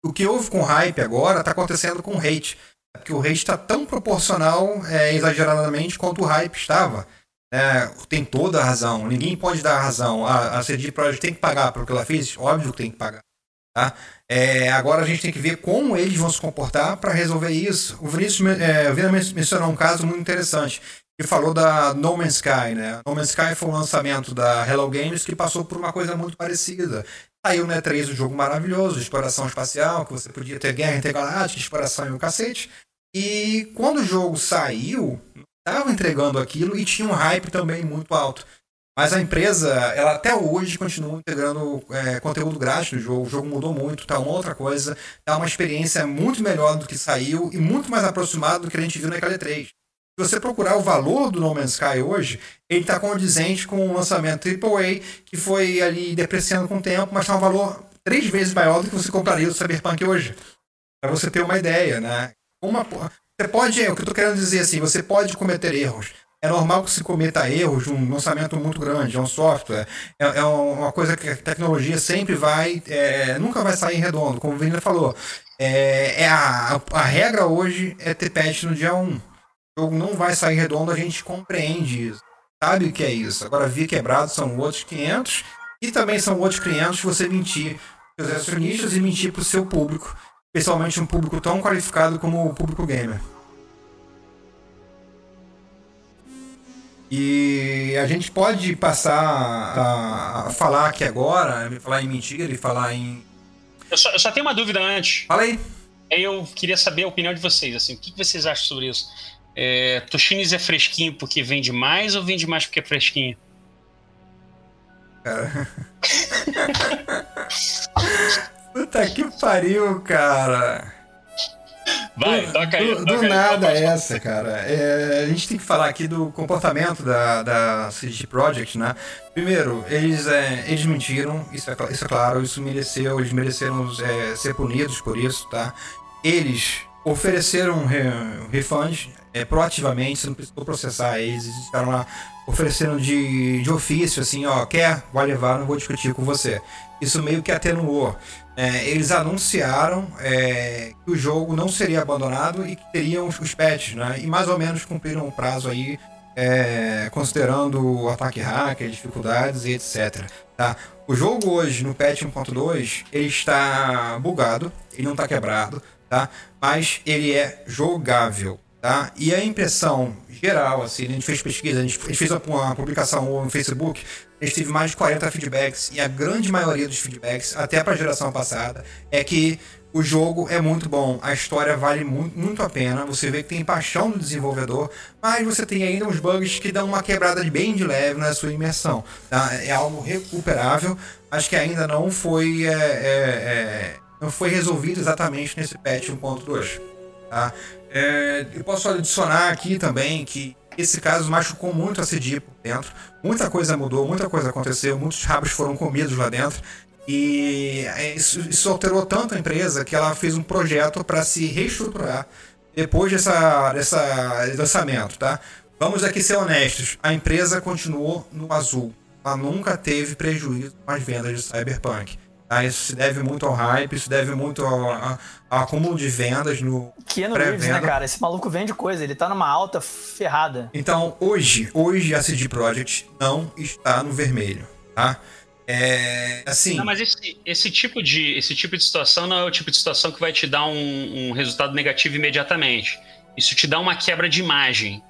o que houve com hype agora tá acontecendo com hate. Porque o hate está tão proporcional, é, exageradamente, quanto o hype estava. É, tem toda a razão. Ninguém pode dar razão. A, a CD Projekt tem que pagar pelo que ela fez? Óbvio que tem que pagar. Tá? É, agora a gente tem que ver como eles vão se comportar para resolver isso. O Vinícius, é, mencionou um caso muito interessante. Ele falou da No Man's Sky. Né? No Man's Sky foi um lançamento da Hello Games que passou por uma coisa muito parecida. Saiu no E3 um jogo maravilhoso de exploração espacial, que você podia ter guerra intergaláctica, exploração e um cacete. E quando o jogo saiu, estava entregando aquilo e tinha um hype também muito alto. Mas a empresa, ela até hoje continua integrando é, conteúdo grátis no jogo. O jogo mudou muito, tá uma outra coisa. Tá uma experiência muito melhor do que saiu e muito mais aproximado do que a gente viu naquela E3. Se você procurar o valor do No Man's Sky hoje, ele está condizente com o lançamento AAA, que foi ali depreciando com o tempo, mas está um valor três vezes maior do que você compraria o Cyberpunk hoje. Para você ter uma ideia, né? Uma, você pode, o que eu tô querendo dizer assim, você pode cometer erros. É normal que se cometa erros de um lançamento muito grande, é um software, é, é uma coisa que a tecnologia sempre vai, é, nunca vai sair redondo, como o Vini falou. É, é a, a regra hoje é ter patch no dia 1. O jogo não vai sair redondo, a gente compreende isso. Sabe o que é isso? Agora, via quebrado são outros 500 e também são outros 500 você mentir para os acionistas e mentir para o seu público especialmente um público tão qualificado como o público gamer. E a gente pode passar a, falar aqui agora, falar em mentira e falar em. Eu só, eu só tenho uma dúvida antes. Fala aí. Eu queria saber a opinião de vocês. Assim, o que vocês acham sobre isso? É, Toshines é fresquinho porque vende mais ou vende mais porque é fresquinho? Cara. Puta que pariu, cara. Vai, do, toca aí. Do, toca do aí, nada essa, cara. É, a gente tem que falar aqui do comportamento da, da CD Projekt, né? Primeiro, eles, é, eles mentiram, isso é, isso é claro, isso mereceu, eles mereceram é, ser punidos por isso, tá? Eles ofereceram re, refund é, proativamente, você não precisou processar eles, eles estavam lá oferecendo de, de ofício, assim, ó, quer, vai levar, não vou discutir com você. Isso meio que atenuou é, eles anunciaram é, que o jogo não seria abandonado e que teriam os, os patches, né? E mais ou menos cumpriram o prazo aí, é, considerando o ataque hacker, dificuldades e etc. Tá? O jogo hoje, no patch 1.2, ele está bugado, ele não está quebrado, tá? Mas ele é jogável. Tá? E a impressão geral, assim, a gente fez pesquisa, a gente fez uma publicação no Facebook, a gente teve mais de 40 feedbacks, e a grande maioria dos feedbacks, até para a geração passada, é que o jogo é muito bom, a história vale muito, muito a pena, você vê que tem paixão do desenvolvedor, mas você tem ainda uns bugs que dão uma quebrada bem de leve na sua imersão. Tá? É algo recuperável, mas que ainda não foi, é, é, é, não foi resolvido exatamente nesse patch 1.2. Tá? É, eu posso adicionar aqui também que esse caso machucou muito a CD por dentro. Muita coisa mudou, muita coisa aconteceu, muitos rabos foram comidos lá dentro. E isso, isso alterou tanto a empresa que ela fez um projeto para se reestruturar depois dessa, dessa lançamento, tá? Vamos aqui ser honestos, a empresa continuou no azul. Ela nunca teve prejuízo nas vendas de Cyberpunk. Tá? Isso se deve muito ao hype, isso deve muito ao, ao, ao acúmulo de vendas no Keanu Reeves, né, cara? Esse maluco vende coisa, ele tá numa alta ferrada. Então, hoje, hoje a CD Projekt não está no vermelho, tá? É, assim... Não, mas esse, esse, tipo de, esse tipo de situação não é o tipo de situação que vai te dar um, um resultado negativo imediatamente. Isso te dá uma quebra de imagem.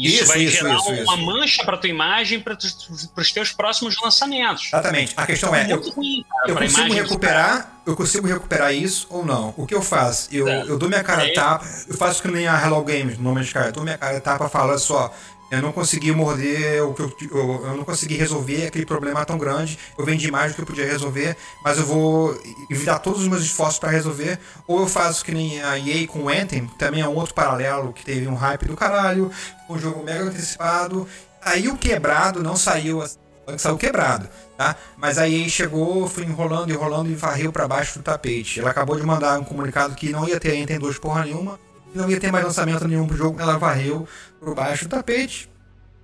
Isso, Isso, vai isso, gerar isso, uma mancha para tua imagem para os teus próximos lançamentos. Exatamente. A questão é, eu, muito ruim, cara, eu consigo recuperar, eu consigo recuperar isso ou não? O que eu faço? Eu, É. eu dou minha cara Aí- tapa, eu faço que nem a Hello Games, no nome de cara, eu dou minha cara tapa falo, só, eu não consegui morder o que eu, eu, eu não consegui resolver aquele problema tão grande, eu vendi mais do que eu podia resolver, mas eu vou evitar todos os meus esforços para resolver, ou eu faço que nem a EA com o Anthem, também é um outro paralelo que teve um hype do caralho, um jogo mega antecipado, saiu quebrado, não saiu assim, saiu quebrado, tá? Mas a EA chegou, foi enrolando, enrolando e varreu para baixo do tapete. Ela acabou de mandar um comunicado que não ia ter Anthem 2 porra nenhuma, não ia ter mais lançamento nenhum pro jogo, ela varreu por baixo do tapete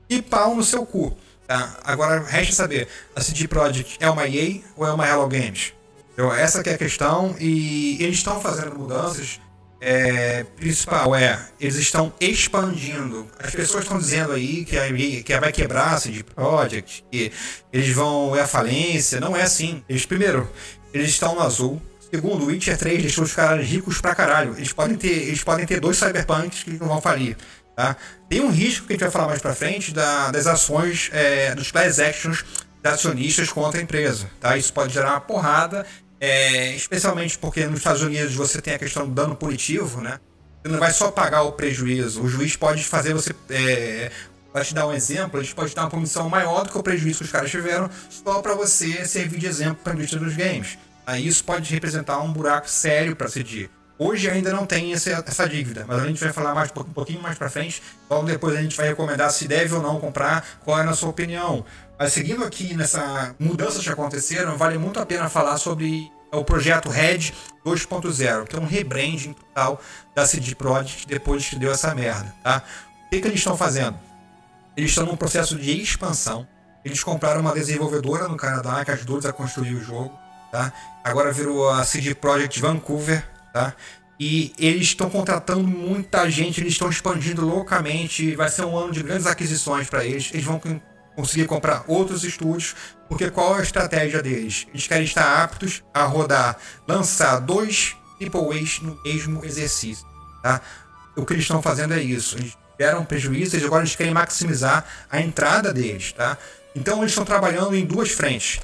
e pau no seu cu, tá? Agora resta saber, a CD Projekt é uma EA ou é uma Hello Games? Então, essa é a questão e eles estão fazendo mudanças é, principal é, eles estão expandindo. As pessoas estão dizendo aí que, a, que vai quebrar a CD Projekt, que eles vão é a falência. Não é assim. Eles, primeiro, eles estão no azul. Segundo, Witcher 3 deixou os caras ricos pra caralho. Eles podem ter, eles podem ter dois cyberpunks que não vão falir. Tá? Tem um risco que a gente vai falar mais pra frente da- das ações, é, dos class actions das acionistas contra a empresa. Tá? Isso pode gerar uma porrada, é, especialmente porque nos Estados Unidos você tem a questão do dano punitivo, né? Você não vai só pagar o prejuízo, o juiz pode fazer você. É, Pra te dar um exemplo, eles podem te dar uma punição maior do que o prejuízo que os caras tiveram, só para você servir de exemplo para a indústria dos games. Isso pode representar um buraco sério para CD. Hoje ainda não tem essa, dívida, mas a gente vai falar mais um pouquinho mais para frente. Logo depois a gente vai recomendar se deve ou não comprar, qual é a sua opinião. Mas seguindo aqui nessa mudanças que aconteceram, vale muito a pena falar sobre o projeto Red 2.0, que é um rebranding total da CD Projekt depois que deu essa merda, tá? O que, que eles estão fazendo? Eles estão num processo de expansão. Eles compraram uma desenvolvedora no Canadá que ajudou eles a construir o jogo, tá? Agora virou a CD Projekt Vancouver, tá? E eles estão contratando muita gente, eles estão expandindo loucamente. Vai ser um ano de grandes aquisições para eles. Eles vão con- conseguir comprar outros estúdios, porque qual é a estratégia deles? Eles querem estar aptos a rodar, lançar dois Triple A's no mesmo exercício, tá? O que eles estão fazendo é isso. Eles tiveram prejuízo e agora eles querem maximizar a entrada deles, tá? Então eles estão trabalhando em duas frentes.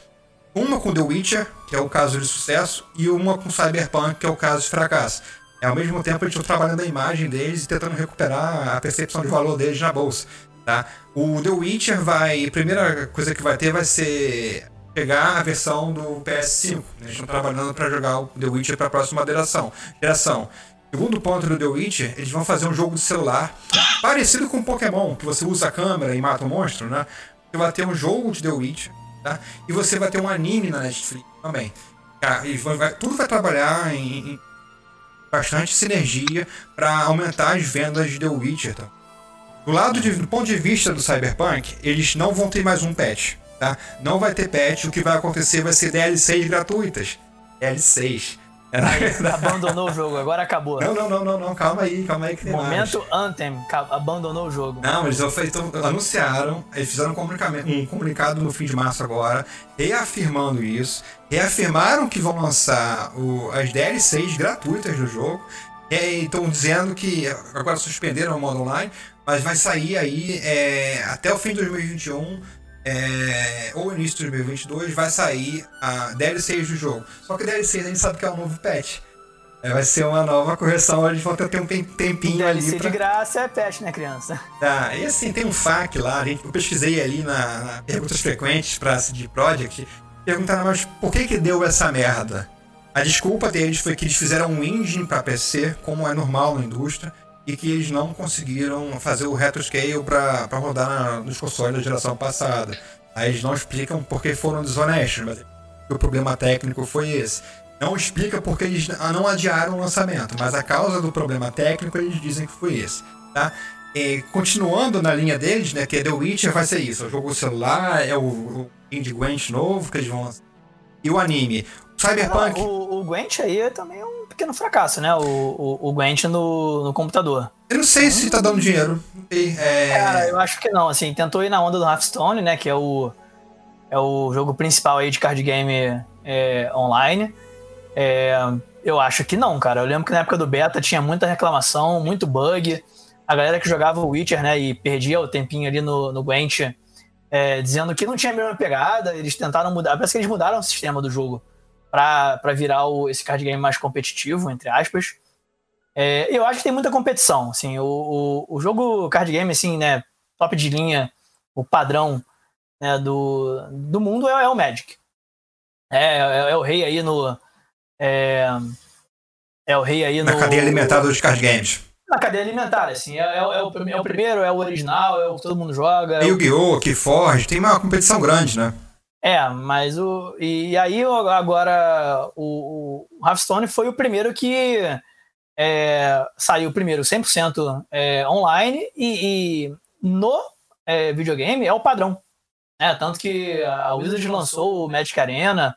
Uma com The Witcher, que é o caso de sucesso, e uma com Cyberpunk, que é o caso de fracasso. E, ao mesmo tempo, eles estão trabalhando a imagem deles e tentando recuperar a percepção de valor deles na bolsa. Tá? O The Witcher vai. A primeira coisa que vai ter vai ser pegar a versão do PS5. né? Eles estão trabalhando para jogar o The Witcher para a próxima geração. geração. Segundo ponto do The Witcher, eles vão fazer um jogo de celular parecido com Pokémon, que você usa a câmera e mata o monstro, né? Você vai ter um jogo de The Witcher, tá? E você vai ter um anime na Netflix também. Tá? E vai- vai- tudo vai trabalhar em, em bastante sinergia para aumentar as vendas de The Witcher. Tá? Do lado de, do ponto de vista do Cyberpunk, eles não vão ter mais um patch, tá? Não vai ter patch, o que vai acontecer vai ser DLCs gratuitas. DLCs. Abandonou o jogo, agora acabou. Não, não, não, não, não, calma aí, calma aí que tem mais. Momento Anthem, ca- abandonou o jogo. Não, eles então, anunciaram, eles fizeram um comunicado, um comunicado no fim de março agora, reafirmando isso, reafirmaram que vão lançar o- as DLCs gratuitas do jogo, e estão dizendo que agora suspenderam o modo online, mas vai sair aí é, até o fim de 2021 é, ou início de 2022 vai sair a DLCs do jogo. Só que DLCs a gente sabe que é um novo patch. É, vai ser uma nova correção, eles vão ter ter um tem- tempinho ali DLC pra... de graça é patch, né, criança? Tá, e assim, tem um FAQ lá, gente, eu pesquisei ali na, na perguntas frequentes pra CD Projekt, perguntaram, mas por que que deu essa merda? A desculpa deles foi que eles fizeram um engine pra PC, como é normal na indústria, e que eles não conseguiram fazer o retroscale pra rodar na- nos consoles da geração passada. Aí eles não explicam por que foram desonestos, mas o problema técnico foi esse. Não explica porque eles não adiaram o lançamento, mas a causa do problema técnico eles dizem que foi esse, tá? E, continuando na linha deles, né, que é The Witcher vai ser isso, o jogo celular, é o, o Indie Gwent novo que eles vão lançar. E o anime. Cyberpunk. O, o Gwent aí é também um pequeno fracasso, né? O, o, o Gwent no, no computador. Eu não sei se tá dando dinheiro. É... Cara, eu acho que não, assim, tentou ir na onda do Hearthstone, né, que é o, é o jogo principal aí de card game é, online. É, eu acho que não, cara. Eu lembro que na época do beta tinha muita reclamação, muito bug. a galera que jogava o Witcher, né, e perdia o tempinho ali no, no Gwent, é, dizendo que não tinha a mesma pegada, eles tentaram mudar, parece que eles mudaram o sistema do jogo para virar o, esse card game mais competitivo, entre aspas. É, eu acho que tem muita competição, assim, o, o, o, jogo card game, assim, né, top de linha, o padrão né, do, do mundo é, é o Magic. É, é, é, o rei aí no... É, é o rei aí Na no... cadeia alimentar dos card games na cadeia alimentar, assim. É, é, o, o, primeiro, é o original, é o que todo mundo joga. É Yu-Gi-Oh!, que Forge, tem uma competição grande, né? É, mas o. E, aí agora o, o Hearthstone foi o primeiro que é, saiu primeiro 100% é, online e, e no é, videogame é o padrão. É, tanto que a Wizard lançou o Magic Arena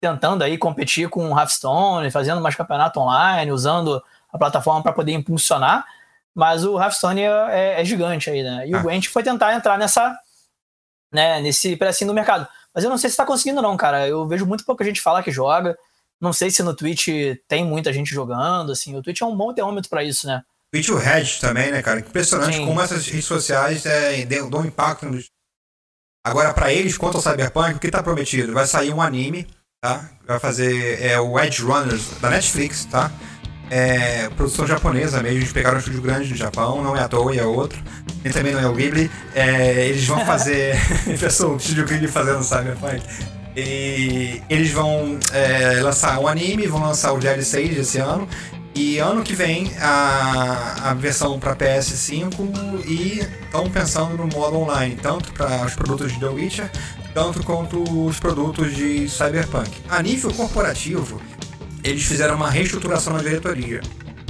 tentando aí competir com o Hearthstone, fazendo mais campeonato online, usando a plataforma para poder impulsionar, mas o Hearthstone é, é, gigante aí, né? E ah. o Gwent foi tentar entrar nessa, né, nesse pedacinho do mercado. Mas eu não sei se está conseguindo não, cara. Eu vejo muito pouca gente falar que joga. Não sei se no Twitch tem muita gente jogando, assim. O Twitch é um bom termômetro para isso, né? Twitch e o Reddit também, né, cara? Impressionante Sim. como essas redes sociais é, dão um impacto nos... Agora, para eles, quanto ao Cyberpunk, o que tá prometido? Vai sair um anime, tá? Vai fazer é, o Edge Runners da Netflix, tá? é produção japonesa mesmo, eles pegaram um estúdio grande do Japão, não é à toa e é outro. E também não é o Ghibli. É, eles vão fazer. Pessoal, o estúdio Ghibli fazendo Cyberpunk. E eles vão é, lançar um anime, vão lançar o DLC esse ano. E ano que vem a, a versão para PS5 e estão pensando no modo online, tanto para os produtos de The Witcher, tanto quanto os produtos de Cyberpunk. A nível corporativo, eles fizeram uma reestruturação na diretoria.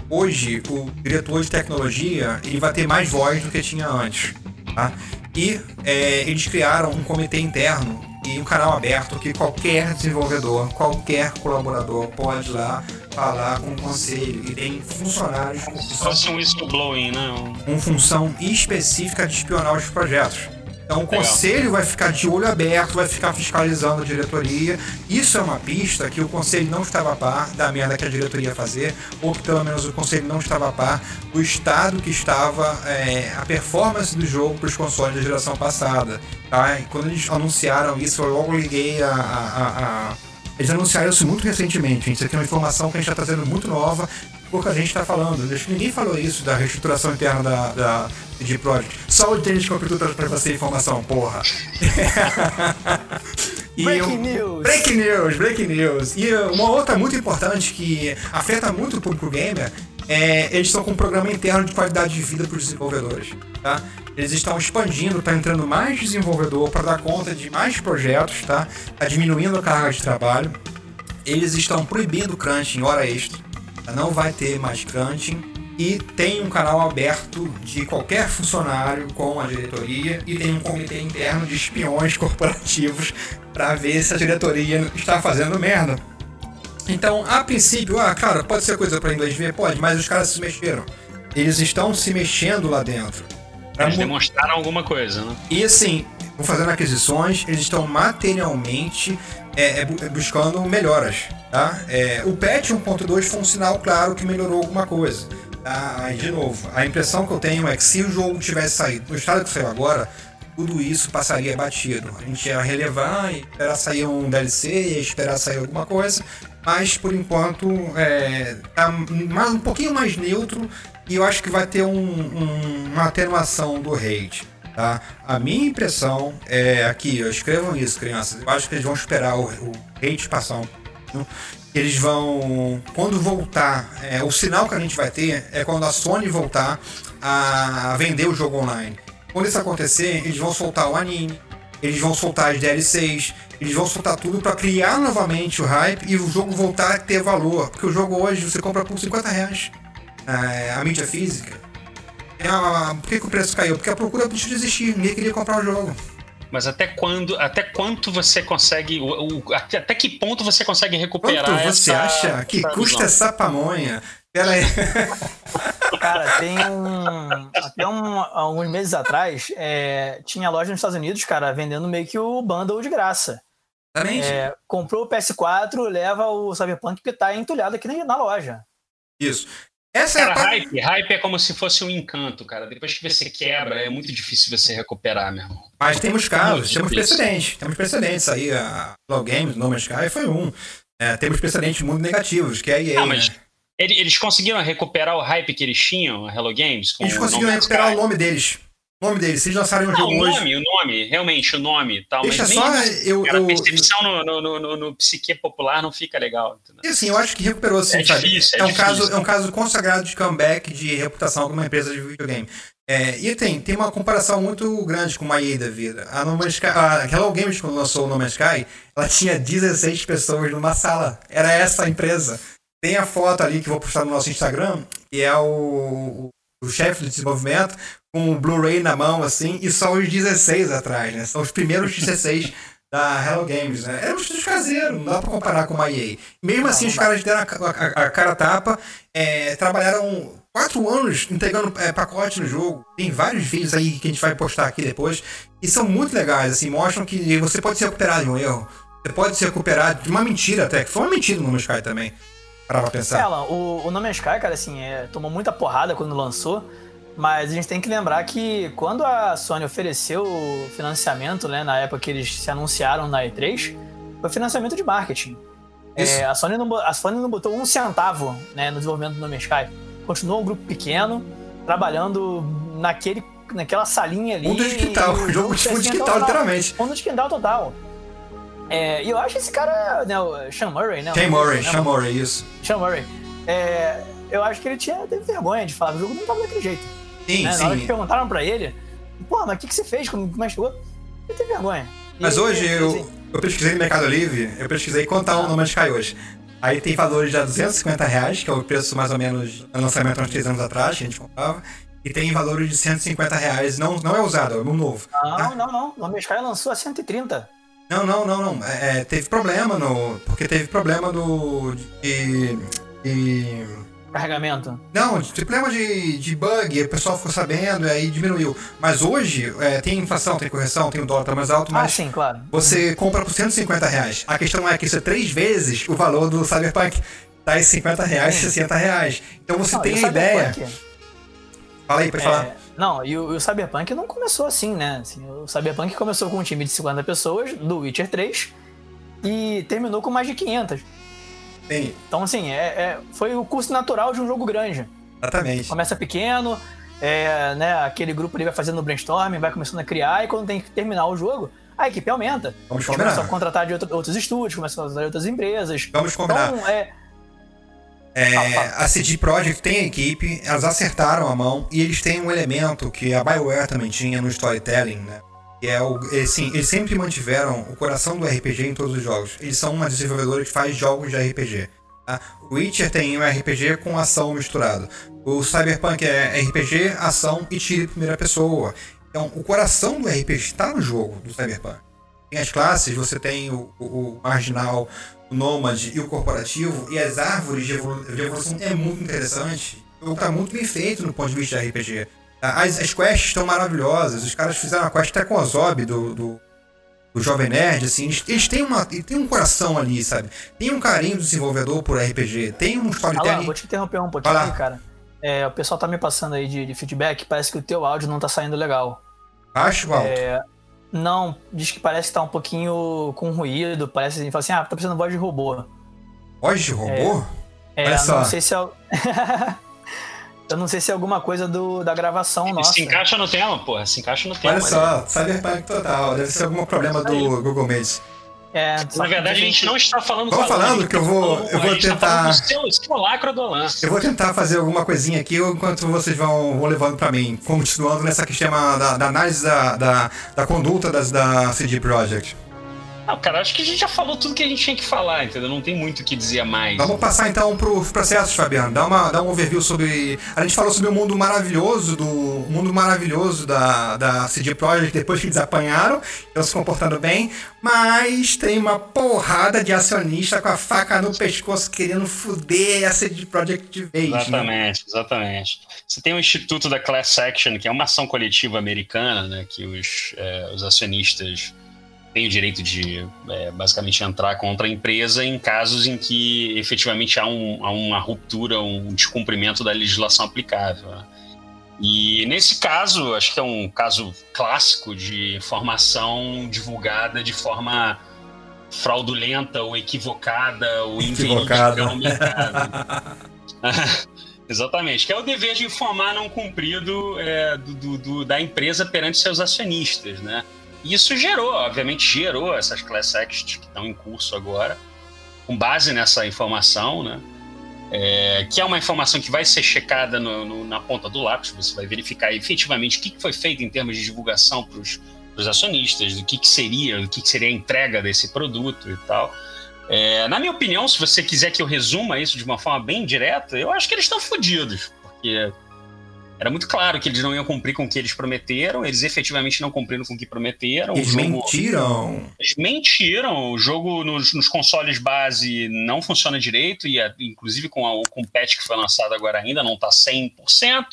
Hoje, o diretor de tecnologia ele vai ter mais voz do que tinha antes. Tá? E é, eles criaram um comitê interno e um canal aberto que qualquer desenvolvedor, qualquer colaborador pode ir lá falar com o conselho e tem funcionários com função, um whistleblowing, né? Um... função específica de espionar os projetos. Então o conselho vai ficar de olho aberto, vai ficar fiscalizando a diretoria. Isso é uma pista que o conselho não estava a par da merda que a diretoria ia fazer, ou que pelo menos o conselho não estava a par do estado que estava é, a performance do jogo para os consoles da geração passada. Tá? E quando eles anunciaram isso, eu logo liguei a, a, a eles anunciaram isso muito recentemente. Isso aqui é uma informação que a gente está trazendo muito nova, pouca gente está falando. Acho que ninguém falou isso da reestruturação interna da, da de Project. Só o Tennis Computer para você informação, porra. breaking news! Breaking news, breaking news. E uma outra muito importante que afeta muito o público gamer é eles estão com um programa interno de qualidade de vida para os desenvolvedores. Tá? Eles estão expandindo, está entrando mais desenvolvedor para dar conta de mais projetos, tá? Tá diminuindo a carga de trabalho. Eles estão proibindo crunch em hora extra. Não vai ter mais crunching e tem um canal aberto de qualquer funcionário com a diretoria e tem um comitê interno de espiões corporativos para ver se a diretoria está fazendo merda. Então, a princípio, ah, cara, pode ser coisa para inglês ver? Pode, mas os caras se mexeram. Eles estão se mexendo lá dentro. Eles demonstraram alguma coisa, né? E assim, vão fazendo aquisições, eles estão materialmente é, é, buscando melhoras. Tá? É, o patch 1.2 foi um sinal claro que melhorou alguma coisa. Ah, de novo, a impressão que eu tenho é que se o jogo tivesse saído no estado que saiu agora, tudo isso passaria batido. A gente ia relevar, e esperar sair um DLC, ia esperar sair alguma coisa, mas por enquanto é, tá mais, um pouquinho mais neutro e eu acho que vai ter um, um, uma atenuação do hate. Tá? A minha impressão é aqui, escrevam isso, crianças. Eu acho que eles vão esperar o, o hate passar um pouquinho eles vão, quando voltar, é, o sinal que a gente vai ter é quando a Sony voltar a vender o jogo online. Quando isso acontecer, eles vão soltar o anime, eles vão soltar as DLCs, eles vão soltar tudo para criar novamente o hype e o jogo voltar a ter valor. Porque o jogo hoje você compra por 50 reais é, a mídia física. É por que, que o preço caiu? Porque a procura deixou de existir, ninguém queria comprar o jogo. Mas até quando, até quanto você consegue, o, o, até que ponto você consegue recuperar Quanto você essa, acha que essa custa visão? essa pamonha? Pera aí. Cara, tem um. Até um, alguns meses atrás, é, tinha loja nos Estados Unidos, cara, vendendo meio que o bundle de graça. Exatamente. É, comprou o PS4, leva o Cyberpunk que tá entulhado aqui na, na loja. Isso. Essa é a Cara, parte. hype, hype é como se fosse um encanto, cara. Depois que você quebra, é muito difícil você recuperar, meu irmão. Mas temos casos, temos precedentes. Temos precedentes aí. A Low Games, No Man's Sky foi um. É, temos precedentes muito negativos, que é a EA. Ah, mas né? ele- eles conseguiram recuperar o hype que eles tinham, a Hello Games? com Eles conseguiram recuperar Sky? o nome deles. O nome deles. Se eles lançarem um Não, jogo o hoje. nome, o nome, realmente, o nome tal. Deixa só. nem, Eu, cara, eu, a percepção no, no, no, no, no psique popular não fica legal. entendeu? E assim, eu acho que recuperou sim, É sabe? difícil, é um difícil. caso, é um caso consagrado de comeback de reputação como uma empresa de videogame. É, e tem, tem uma comparação muito grande com uma EA da vida. A, no Sky, a Hello Games, quando lançou o No Man's Sky, ela tinha 16 pessoas numa sala. Era essa a empresa. Tem a foto ali que eu vou postar no nosso Instagram, que é o, o chefe de desenvolvimento com o Blu-ray na mão, assim, e só os 16 atrás, né? São os primeiros 16 da Hello Games, né? Era um estúdio caseiro, não dá pra comparar com uma EA. Mesmo assim, os caras deram a, a- a cara tapa, é, trabalharam quatro anos entregando é, pacote no jogo. Tem vários vídeos aí que a gente vai postar aqui depois, e são muito legais, assim, mostram que você pode se recuperar de um erro, você pode se recuperar de uma mentira até, que foi uma mentira no Sky também, pra pensar. Ela, o, o No Man's Sky, cara, assim, é, tomou muita porrada quando lançou, mas a gente tem que lembrar que quando a Sony ofereceu o financiamento, né, na época que eles se anunciaram na E3, foi financiamento de marketing. É, a, Sony não, a Sony não botou um centavo né, no desenvolvimento do No Man's Sky. Continuou um grupo pequeno, trabalhando naquele, naquela salinha ali. Fundo de quintal, e jogo de fundo de quintal, literalmente. Fundo de quintal total. É, e eu acho esse cara, né, o Sean Murray, né? Shane o- Murray, né, Sean Murray, isso. Sean Murray. É, eu acho que ele tinha teve vergonha de falar, o jogo não tava daquele jeito. Sim, né? Na hora que sim. perguntaram pra ele, pô, mas o que, que você fez? Como, como é chegou? Ele teve vergonha. E- Mas hoje eu, assim, eu pesquisei no Mercado Livre, eu pesquisei quanto tá o No Man's Sky hoje. Aí tem valores de 250 reais, que é o preço mais ou menos do lançamento há uns 3 anos atrás, que a gente comprava. E tem valores de 150 reais, não, não é usado, é um novo. Não, tá? não, não. O No Sky lançou a 130. Não, não, não, não. É, é, teve problema no. Porque teve problema do. de. de Carregamento. não, teve problema de, de bug, o pessoal ficou sabendo e aí diminuiu. Mas hoje é, tem inflação, tem correção, tem o dólar tá mais alto, Ah, mas sim, claro. Você compra por 150 reais. A questão é que isso é três vezes o valor do Cyberpunk. Tá em 50 reais, Sim. 60 reais. Então você Não, tem a ideia. Fala aí, pode é, falar. Não, e o, e o Cyberpunk não começou assim, né? Assim, o Cyberpunk começou com um time de 50 pessoas, do Witcher 3, e terminou com mais de 500. Sim, Então, assim, é, é- foi o curso natural de um jogo grande. exatamente. Começa pequeno, é, né, aquele grupo ali vai fazendo brainstorming, vai começando a criar, e quando tem que terminar o jogo, a equipe aumenta. Vamos começam a combinar. contratar de outro- outros estúdios, começam a contratar de outras empresas. Vamos combinar. Então, é, É, a CD Projekt tem a equipe, elas acertaram a mão e eles têm um elemento que a BioWare também tinha no storytelling, né? Que é o. Eles, sim, eles sempre mantiveram o coração do RPG em todos os jogos. Eles são uma desenvolvedora que faz jogos de RPG. Tá? O Witcher tem um RPG com ação misturado. O Cyberpunk é RPG, ação e tiro em primeira pessoa. Então, o coração do RPG está no jogo do Cyberpunk. Tem as classes, você tem o, o- o marginal, o nômade e o corporativo, e as árvores de, evolu- de evolução é muito interessante. O jogo tá muito bem feito no ponto de vista de RPG. Tá? As, as quests estão maravilhosas, os caras fizeram a quest até com o Zob do, do, do Jovem Nerd, assim, eles, eles têm, uma, eles têm um coração ali, sabe? Tem um carinho do desenvolvedor por RPG, tem um storytelling. vou te interromper um pouquinho aqui, cara. É, o pessoal tá me passando aí de, de feedback, parece que o teu áudio não tá saindo legal. Ou alto? É, não, diz que parece que tá um pouquinho com ruído, parece assim, fala assim, ah, tá precisando voz de robô. Voz de robô? É, Olha só. não sei se é. Eu não sei se é alguma coisa do, da gravação nossa. Se encaixa no tema, porra. Se encaixa no tema. Olha só, Cyberpunk total. Deve ser algum problema do Google Maps. É, Na verdade, a gente não está falando Vamos falando que eu tá vou- falando- eu vou a gente tá tentar- falando do seu, simulacro do Alan. Eu vou tentar fazer alguma coisinha aqui enquanto vocês vão, vão levando pra mim. Continuando nessa questão da, da análise da, da, da conduta das, da CD Projekt. Não, cara, acho que a gente já falou tudo que a gente tinha que falar, entendeu? Não tem muito o que dizer mais. Vamos passar então pros processos, Fabiano. Dá, uma, dá um overview sobre. A gente falou sobre o mundo maravilhoso do mundo maravilhoso da, da CD Projekt depois que eles apanharam, estão se comportando bem, mas tem uma porrada de acionista com a faca no pescoço querendo fuder a CD Projekt de vez. Né? Exatamente, exatamente. Você tem o Instituto da Class Action, que é uma ação coletiva americana, né, que os, é, os acionistas tem o direito de é, basicamente entrar contra a empresa em casos em que efetivamente há, um, há uma ruptura, um descumprimento da legislação aplicável. Né? E nesse caso, acho que é um caso clássico de informação divulgada de forma fraudulenta ou equivocada ou equivocada. Exatamente, que é o dever de informar não cumprido é, do, do, do, da empresa perante seus acionistas, né? Isso gerou, obviamente gerou essas class actions que estão em curso agora, com base nessa informação, né? É, que é uma informação que vai ser checada no, no, na ponta do lápis, você vai verificar efetivamente o que, que foi feito em termos de divulgação para os acionistas, do que, que seria, do que, que seria a entrega desse produto e tal. É, na minha opinião, se você quiser que eu resuma isso de uma forma bem direta, eu acho que eles estão fodidos, porque era muito claro que eles não iam cumprir com o que eles prometeram, eles efetivamente não cumpriram com o que prometeram. Eles jogo, mentiram. Eles mentiram. O jogo nos, nos, consoles base não funciona direito, e inclusive com, a, com o patch que foi lançado agora ainda não está 100%.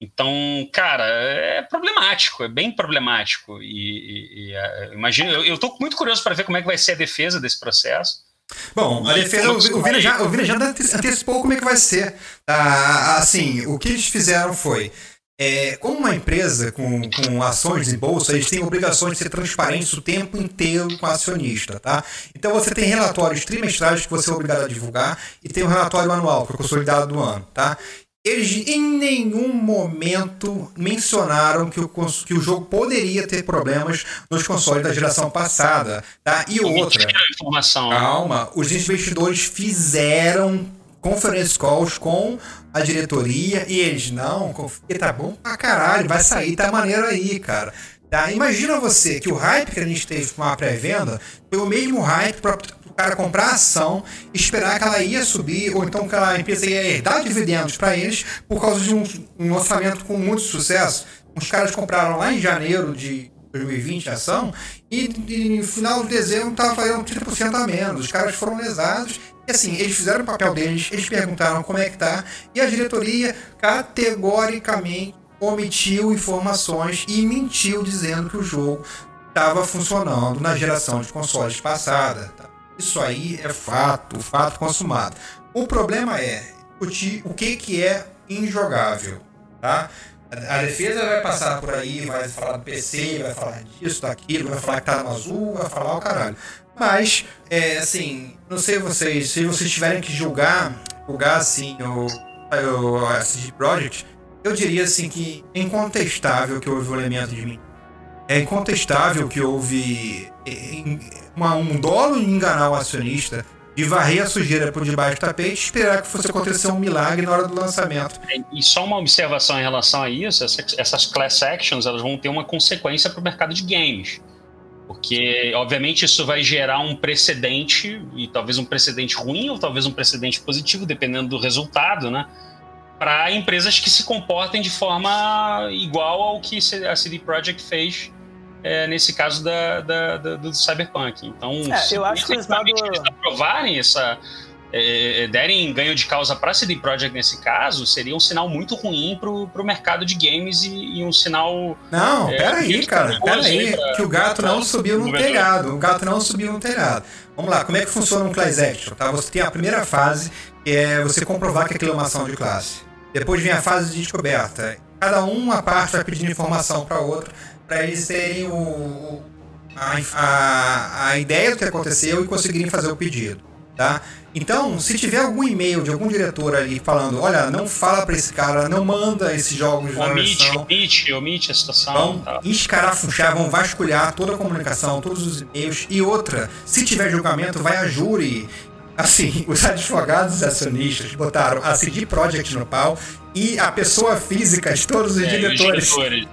Então, cara, é problemático, é bem problemático. E, e, e é, imagino, eu estou muito curioso para ver como é que vai ser a defesa desse processo. Bom, a defesa, o, Vina já, o Vina já antecipou como é que vai ser. Ah, assim, o que eles fizeram foi. É, como uma empresa com, com ações em bolsa, eles têm obrigações de ser transparentes o tempo inteiro com o acionista, tá? Então você tem relatórios trimestrais que você é obrigado a divulgar e tem o um relatório anual, que é o consolidado do ano, tá? Eles em nenhum momento mencionaram que o, que o jogo poderia ter problemas nos consoles da geração passada. Tá? E outra. Informação. Calma, os investidores fizeram conference calls com a diretoria e eles não, e tá bom pra caralho, vai sair, tá maneiro aí, cara. Tá? Imagina você que o hype que a gente teve com a pré-venda foi o mesmo hype para o cara comprar a ação, esperar que ela ia subir, ou então que a empresa ia dar dividendos para eles por causa de um, um orçamento com muito sucesso. Os caras compraram lá em janeiro de 2020 a ação e, e no final de dezembro estava fazendo 30% a menos. Os caras foram lesados e assim, eles fizeram o papel deles, eles perguntaram como é que tá e a diretoria categoricamente omitiu informações e mentiu dizendo que o jogo estava funcionando na geração de consoles passada. Tá? Isso aí é fato, fato consumado. O problema é discutir o que, que é injogável, tá? A defesa vai passar por aí, vai falar do PC, vai falar disso, daquilo, vai falar que tá no azul, vai falar o caralho. Mas, é, assim, não sei vocês, se vocês tiverem que julgar, julgar assim o, o CD Projekt, eu diria assim que é incontestável que houve o elemento de mim. É incontestável que houve uma, um dolo em enganar o acionista, de varrer a sujeira por debaixo do tapete e esperar que fosse acontecer um milagre na hora do lançamento. E só uma observação em relação a isso, essas class actions elas vão ter uma consequência para o mercado de games. Porque, obviamente, isso vai gerar um precedente, e talvez um precedente ruim, ou talvez um precedente positivo, dependendo do resultado, né? Para empresas que se comportem de forma igual ao que a CD Projekt fez é, nesse caso da, da, da, do Cyberpunk. Então, é, se eu acho que eles aprovarem essa. É, é, derem ganho de causa para a CD Projekt nesse caso, seria um sinal muito ruim para o mercado de games e, e um sinal. Não, é, peraí, cara, peraí, pra, que o gato não subiu no telhado. O gato não subiu no telhado. Vamos lá, como é que funciona um class action? Tá? Você tem a primeira fase, que é você comprovar que aquilo é uma ação de classe. Depois vem a fase de descoberta. Cada uma parte vai pedindo informação para outra para eles terem o, a, a, a ideia do que aconteceu e conseguirem fazer o pedido. Tá? Então, se tiver algum e-mail de algum diretor ali falando, olha, não fala para esse cara, não manda esses jogos omite. Omite, omite a situação. Vão tá. escarafunchar, vão vasculhar toda a comunicação, todos os e-mails. E outra, se tiver julgamento, vai a júri. Assim, os advogados acionistas botaram a CD Project no pau e a pessoa física de todos os é, diretores. Os diretores.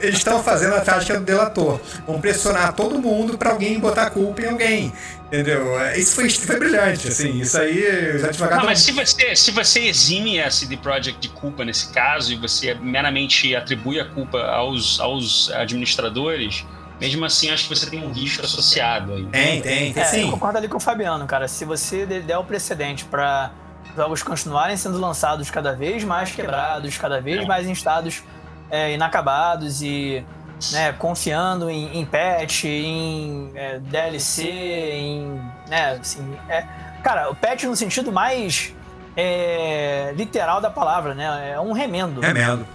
Eles estão fazendo a tática do delator. Vão pressionar todo mundo para alguém botar culpa em alguém. Entendeu? É, isso foi, foi brilhante, assim. Isso aí, os advogados. Não, mas se você, se você exime a CD Projekt de culpa nesse caso e você meramente atribui a culpa aos, aos administradores. Mesmo assim, acho que você tem um risco associado aí. Tem, tem, tem é, sim. Eu concordo ali com o Fabiano, cara. Se você der o precedente para jogos continuarem sendo lançados cada vez mais quebrados, cada vez é. mais em estados é, inacabados e né, confiando em, em patch, em é, DLC, em. Né, assim, é, cara, o patch no sentido mais é, literal da palavra, né? É um remendo. Remendo.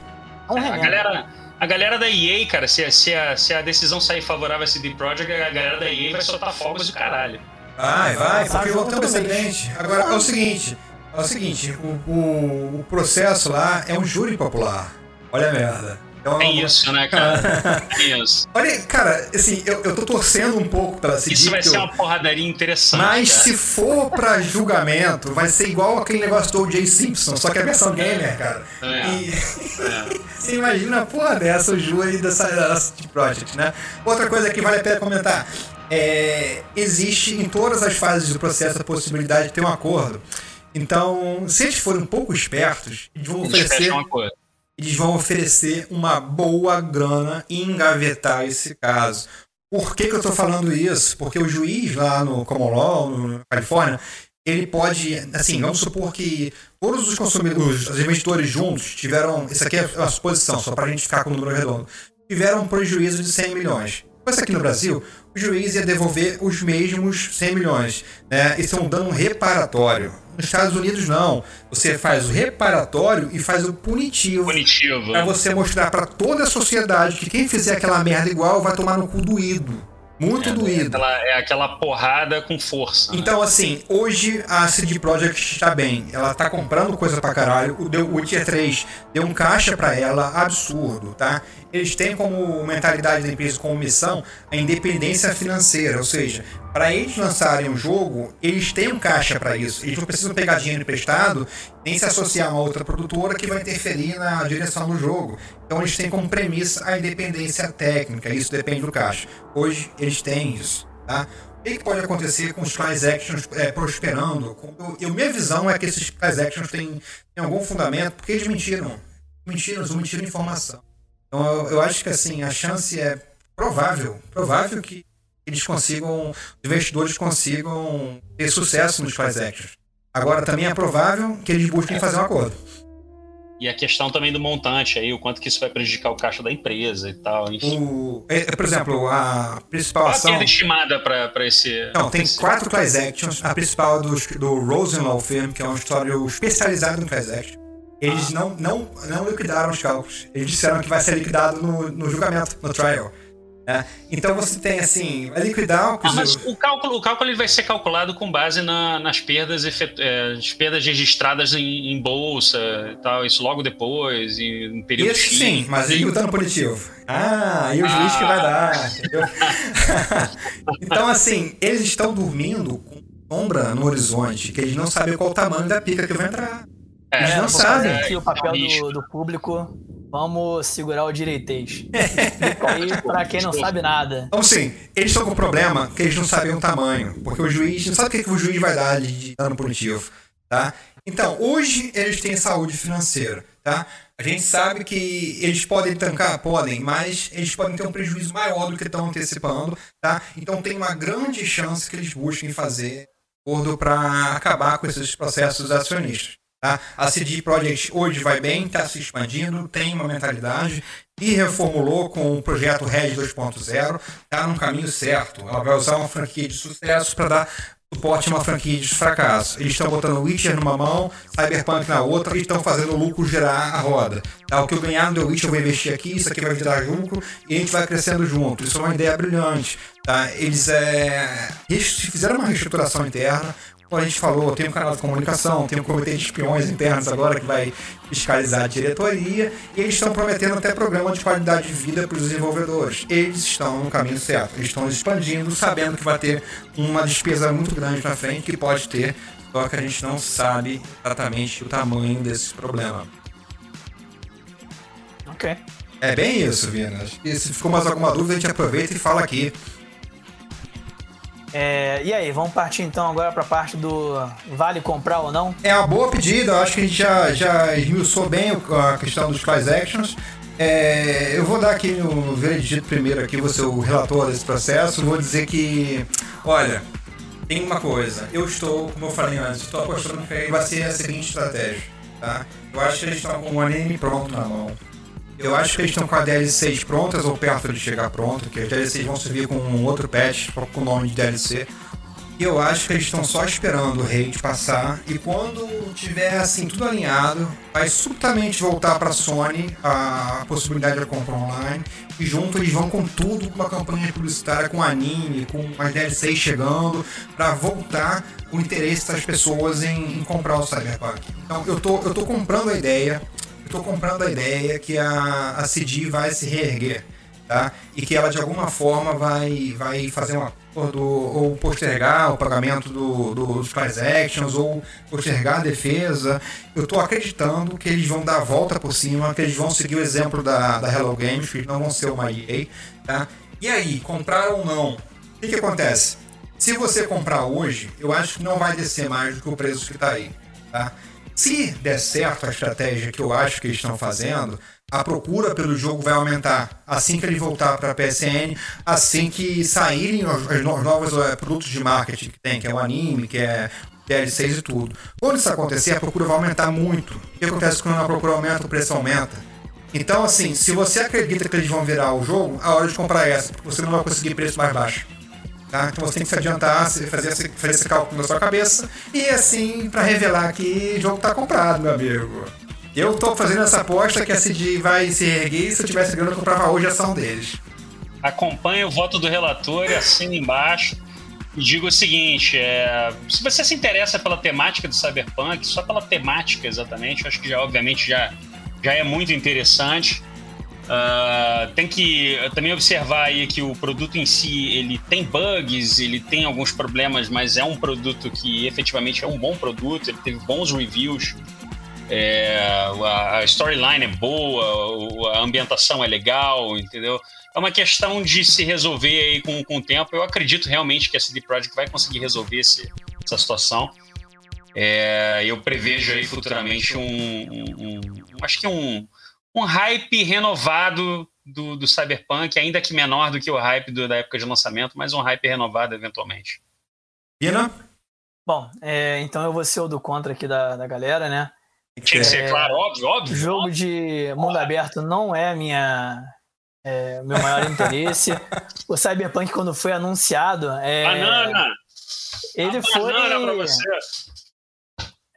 É um A remendo. galera, a galera da EA, cara, se, se, a, se a decisão sair favorável a CD Projekt, a galera da EA vai soltar fogos do caralho. Vai, vai, porque junto voltamos também. precedente. Agora, é o seguinte, é o seguinte, o, o, o processo lá é um júri popular. Olha a merda. Então, É isso, né, cara? É isso. Olha, cara, assim, eu, eu tô torcendo um pouco pra seguir. Isso vai ser eu- uma porradaria interessante. Mas cara. se for pra julgamento, vai ser igual aquele negócio do O.J. Simpson, só que é a versão gamer, cara. É. E É. você imagina a porra dessa, o júri dessa, dessa Project, né? Outra coisa que vale a pena comentar. É, existe em todas as fases do processo a possibilidade de ter um acordo. Então, se eles forem um pouco espertos, vão oferecer uma coisa. Eles vão oferecer uma boa grana e engavetar esse caso. Por que, que eu tô falando isso? Porque o juiz lá no Common Law, na Califórnia, ele pode, assim, vamos supor que todos os consumidores, os investidores juntos tiveram, isso aqui é uma suposição, só para a gente ficar com o número redondo, tiveram um prejuízo de 100 milhões. Fosse aqui no Brasil, o juiz ia devolver os mesmos 100 milhões. Né? Isso é um dano reparatório. Nos Estados Unidos, não. Você faz o reparatório e faz o punitivo. Punitivo. Pra você mostrar pra toda a sociedade que quem fizer aquela merda igual vai tomar no cu doído. Muito É doído. aquela, é aquela porrada com força. né? Então, assim, hoje a CD Projekt está bem. Ela tá comprando coisa pra caralho. O, o Tier 3 deu um caixa pra ela absurdo, tá? Eles têm como mentalidade da empresa, como missão, a independência financeira. Ou seja, para eles lançarem um jogo, eles têm um caixa pra isso. Eles não precisam pegar dinheiro emprestado, nem se associar a uma outra produtora que vai interferir na direção do jogo. Então, eles têm como premissa a independência técnica. Isso depende do caixa. Hoje, eles têm isso, tá? O que pode acontecer com os class actions é, prosperando? Eu, minha visão é que esses class actions têm, têm algum fundamento, porque eles mentiram. Mentiram, eles mentiram informação. Então eu, eu acho que assim, a chance é provável, provável que eles consigam, os investidores consigam ter sucesso nos class actions. Agora também é provável que eles busquem fazer um acordo. E a questão também do montante aí, o quanto que isso vai prejudicar o caixa da empresa e tal. Enfim. O, é, por exemplo, a principal Qual a ação. estimada pra esse. Não, tem esse- quatro class actions. A principal é do, do Rosenlaw Firm, que é um escritório especializado em class action. Eles não, não, não liquidaram os cálculos. Eles disseram que vai ser liquidado no, no julgamento, no trial. né? Então você tem assim, vai liquidar o Ah, mas o cálculo, o cálculo ele vai ser calculado com base na- nas perdas, efetu- é, as perdas registradas em, em bolsa e tal, isso logo depois, em um período Isso sim, mas e o dano punitivo? Ah, e o juiz que vai dar, entendeu? então, assim, eles estão dormindo com sombra no horizonte, que eles não sabem qual o tamanho da pica que vai entrar. É, Eles não sabem. aqui o papel É risco. do, do público. Vamos segurar o direitês. Explica aí pra quem não sabe nada. Então, sim, eles estão com um problema que eles não sabem o tamanho, porque o juiz não sabe o que, que o juiz vai dar de, de dano punitivo, tá? Então, hoje eles têm saúde financeira, tá? A gente sabe que eles podem tancar, podem, mas eles podem ter um prejuízo maior do que estão antecipando, tá? Então tem uma grande chance que eles busquem fazer acordo para acabar com esses processos acionistas. Tá? A CD Projekt hoje vai bem, está se expandindo, tem uma mentalidade e reformulou com o projeto Red 2.0, está no caminho certo. Ela vai usar uma franquia de sucesso para dar suporte a uma franquia de fracasso. Eles estão botando Witcher numa mão, Cyberpunk na outra e estão fazendo o lucro girar a roda. Tá? O que eu ganhar no The Witcher eu vou investir aqui, isso aqui vai virar lucro e a gente vai crescendo junto. Isso é uma ideia brilhante. Tá? Eles é, fizeram uma reestruturação interna, como a gente falou, tem um canal de comunicação, tem um comitê de espiões internos agora que vai fiscalizar a diretoria e eles estão prometendo até programa de qualidade de vida para os desenvolvedores. Eles estão no caminho certo, eles estão expandindo, sabendo que vai ter uma despesa muito grande na frente que pode ter, só que a gente não sabe exatamente o tamanho desse problema. Ok. É bem isso, Vina. Que se ficou mais alguma dúvida, a gente aproveita e fala aqui. É, e aí, vamos partir então agora pra parte do vale comprar ou não? É uma boa pedida, acho que a gente já, já esmiuçou bem o- a questão dos class actions. É, eu vou dar aqui no veredito primeiro aqui, ser o relator desse processo, vou dizer que, olha, tem uma coisa, eu estou, como eu falei antes, estou apostando que vai ser a seguinte estratégia, tá? Eu acho que eles estão com o anime pronto na mão. Eu acho que eles estão com a DLCs prontas ou perto de chegar pronto, que as DLCs vão servir com um outro patch com o nome de DLC. E eu acho que eles estão só esperando o raid passar e quando tiver assim tudo alinhado, vai subitamente voltar para a Sony a possibilidade de compra online e junto eles vão com tudo, com uma campanha publicitária, com anime, com as DLCs chegando, para voltar o interesse das pessoas em, em, comprar o Cyberpunk. Então eu tô, eu tô comprando a ideia, tô comprando a ideia que a, a CD vai se reerguer. Tá? E que ela de alguma forma vai, vai fazer uma do, ou postergar o pagamento do, dos class actions, ou postergar a defesa. Eu estou acreditando que eles vão dar a volta por cima, que eles vão seguir o exemplo da, da Hello Games, que não vão ser uma EA. Tá? E aí, comprar ou não? O que, que acontece? Se você comprar hoje, eu acho que não vai descer mais do que o preço que está aí. Tá? Se der certo a estratégia que eu acho que eles estão fazendo, a procura pelo jogo vai aumentar assim que ele voltar para a PSN, assim que saírem os, os novos uh, produtos de marketing que tem, que é o anime, que é DLCs e tudo. Quando isso acontecer, a procura vai aumentar muito. O que acontece quando a procura aumenta, o preço aumenta? Então, assim, se você acredita que eles vão virar o jogo, a hora de comprar é essa, porque você não vai conseguir preço mais baixo. Tá? Então você tem que se adiantar, fazer esse, fazer esse cálculo na sua cabeça e assim para revelar que o jogo está comprado, meu amigo. Eu tô fazendo essa aposta que a CD vai se erguer e se eu tivesse grana eu comprava hoje a ação deles. Acompanhe o voto do relator e assina embaixo. E digo o seguinte: é, se você se interessa pela temática do Cyberpunk, só pela temática exatamente, acho que já, obviamente, já, já é muito interessante. Uh, tem que também observar aí que o produto em si ele tem bugs, ele tem alguns problemas, mas é um produto que efetivamente é um bom produto, ele teve bons reviews. É, a storyline é boa, a ambientação é legal, entendeu? É uma questão de se resolver aí com, com o tempo. Eu acredito realmente que a CD Projekt vai conseguir resolver esse, essa situação. É, eu prevejo aí futuramente um, um, um, acho que um, um hype renovado do, do Cyberpunk, ainda que menor do que o hype do, da época de lançamento, mas um hype renovado eventualmente. Pina? Bom, é, então eu vou ser o do contra aqui da, da galera, né? Tinha que ser, é, claro, óbvio, óbvio. Jogo óbvio. de mundo aberto não é minha é, meu maior interesse. o Cyberpunk, quando foi anunciado. É, banana! Ele A foi. Banana pra você.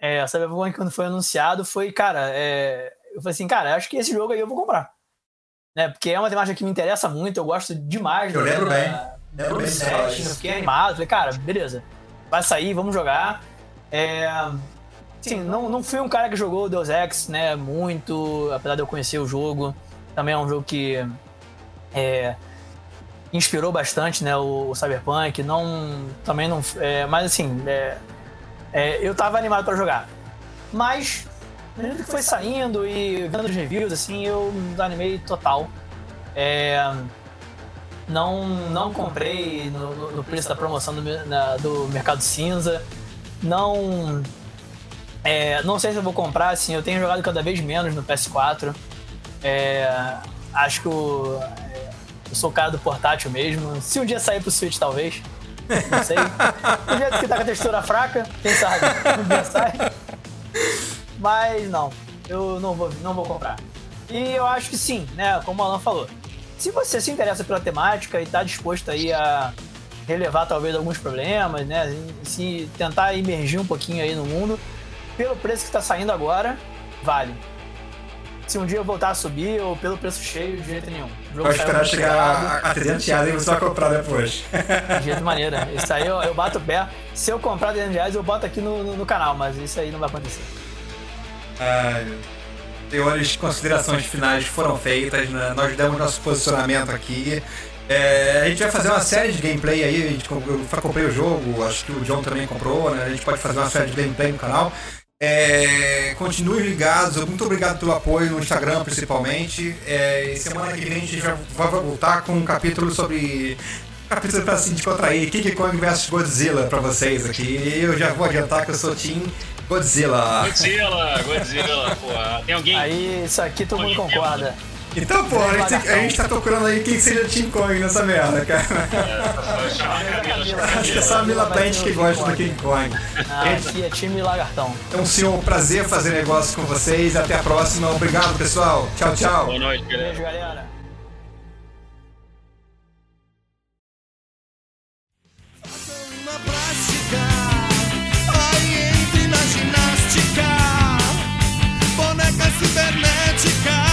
É, o Cyberpunk, quando foi anunciado, foi, cara, é, eu falei assim, cara, acho que esse jogo aí eu vou comprar. Né, porque é uma temática que me interessa muito, eu gosto demais. Eu lembro bem. Lembro bem. eu fiquei animado, falei, cara, beleza, vai sair, vamos jogar. É, Sim, não, não fui um cara que jogou Deus Ex, né, muito, apesar de eu conhecer o jogo. Também é um jogo que é, inspirou bastante, né, o, o, Cyberpunk. Não, também não, é, mas assim, é, é eu tava animado para jogar. Mas, no que foi saindo e vendo os reviews, assim, eu me desanimei total. É, não, não comprei no, no preço da promoção do, na, do Mercado Cinza. Não é, não sei se eu vou comprar, assim, eu tenho jogado cada vez menos no PS4. É, acho que eu, é, eu sou o cara do portátil mesmo. Se um dia sair pro Switch, talvez. Não sei. Do jeito que tá com a textura fraca, quem sabe? Um dia sai. Mas não, eu não vou, não vou comprar. E eu acho que sim, né? Como o Alan falou. Se você se interessa pela temática e tá disposto aí a relevar talvez alguns problemas, né? Se tentar emergir um pouquinho aí no mundo, pelo preço que está saindo agora, vale. Se um dia eu voltar a subir, ou pelo preço cheio, de jeito nenhum. Vai esperar chegar a, a 300 reais e você vai comprar depois. De jeito maneira. Isso aí eu, eu bato o pé. Se eu comprar 300 reais, eu boto aqui no, no, no canal, mas isso aí não vai acontecer. Ai, senhores, considerações finais foram feitas, né? nós demos nosso posicionamento aqui. É, a gente vai fazer uma série de gameplay aí, a gente, eu comprei o jogo, acho que o John também comprou, né? A gente pode fazer uma série de gameplay no canal. É, continue ligados, muito obrigado pelo apoio no Instagram principalmente. É, semana que vem a gente já vai voltar com um capítulo sobre. Capítulo pra se descontrair, King Kong vs Godzilla pra vocês aqui. Eu já vou adiantar que eu sou Team Godzilla. Godzilla, Godzilla, porra. Tem alguém. Aí, isso aqui todo mundo concorda. Então, pô, a gente, a gente tá procurando aí quem seja Team Kong nessa merda, cara. É. Acho que é só a Mila Plant que gosta do King Kong. Ah, aqui é time Lagartão. Então, senhor, um prazer fazer negócio com vocês. Até a próxima. Obrigado, pessoal. Tchau, tchau. Boa noite, galera. Beijo, galera. that magic.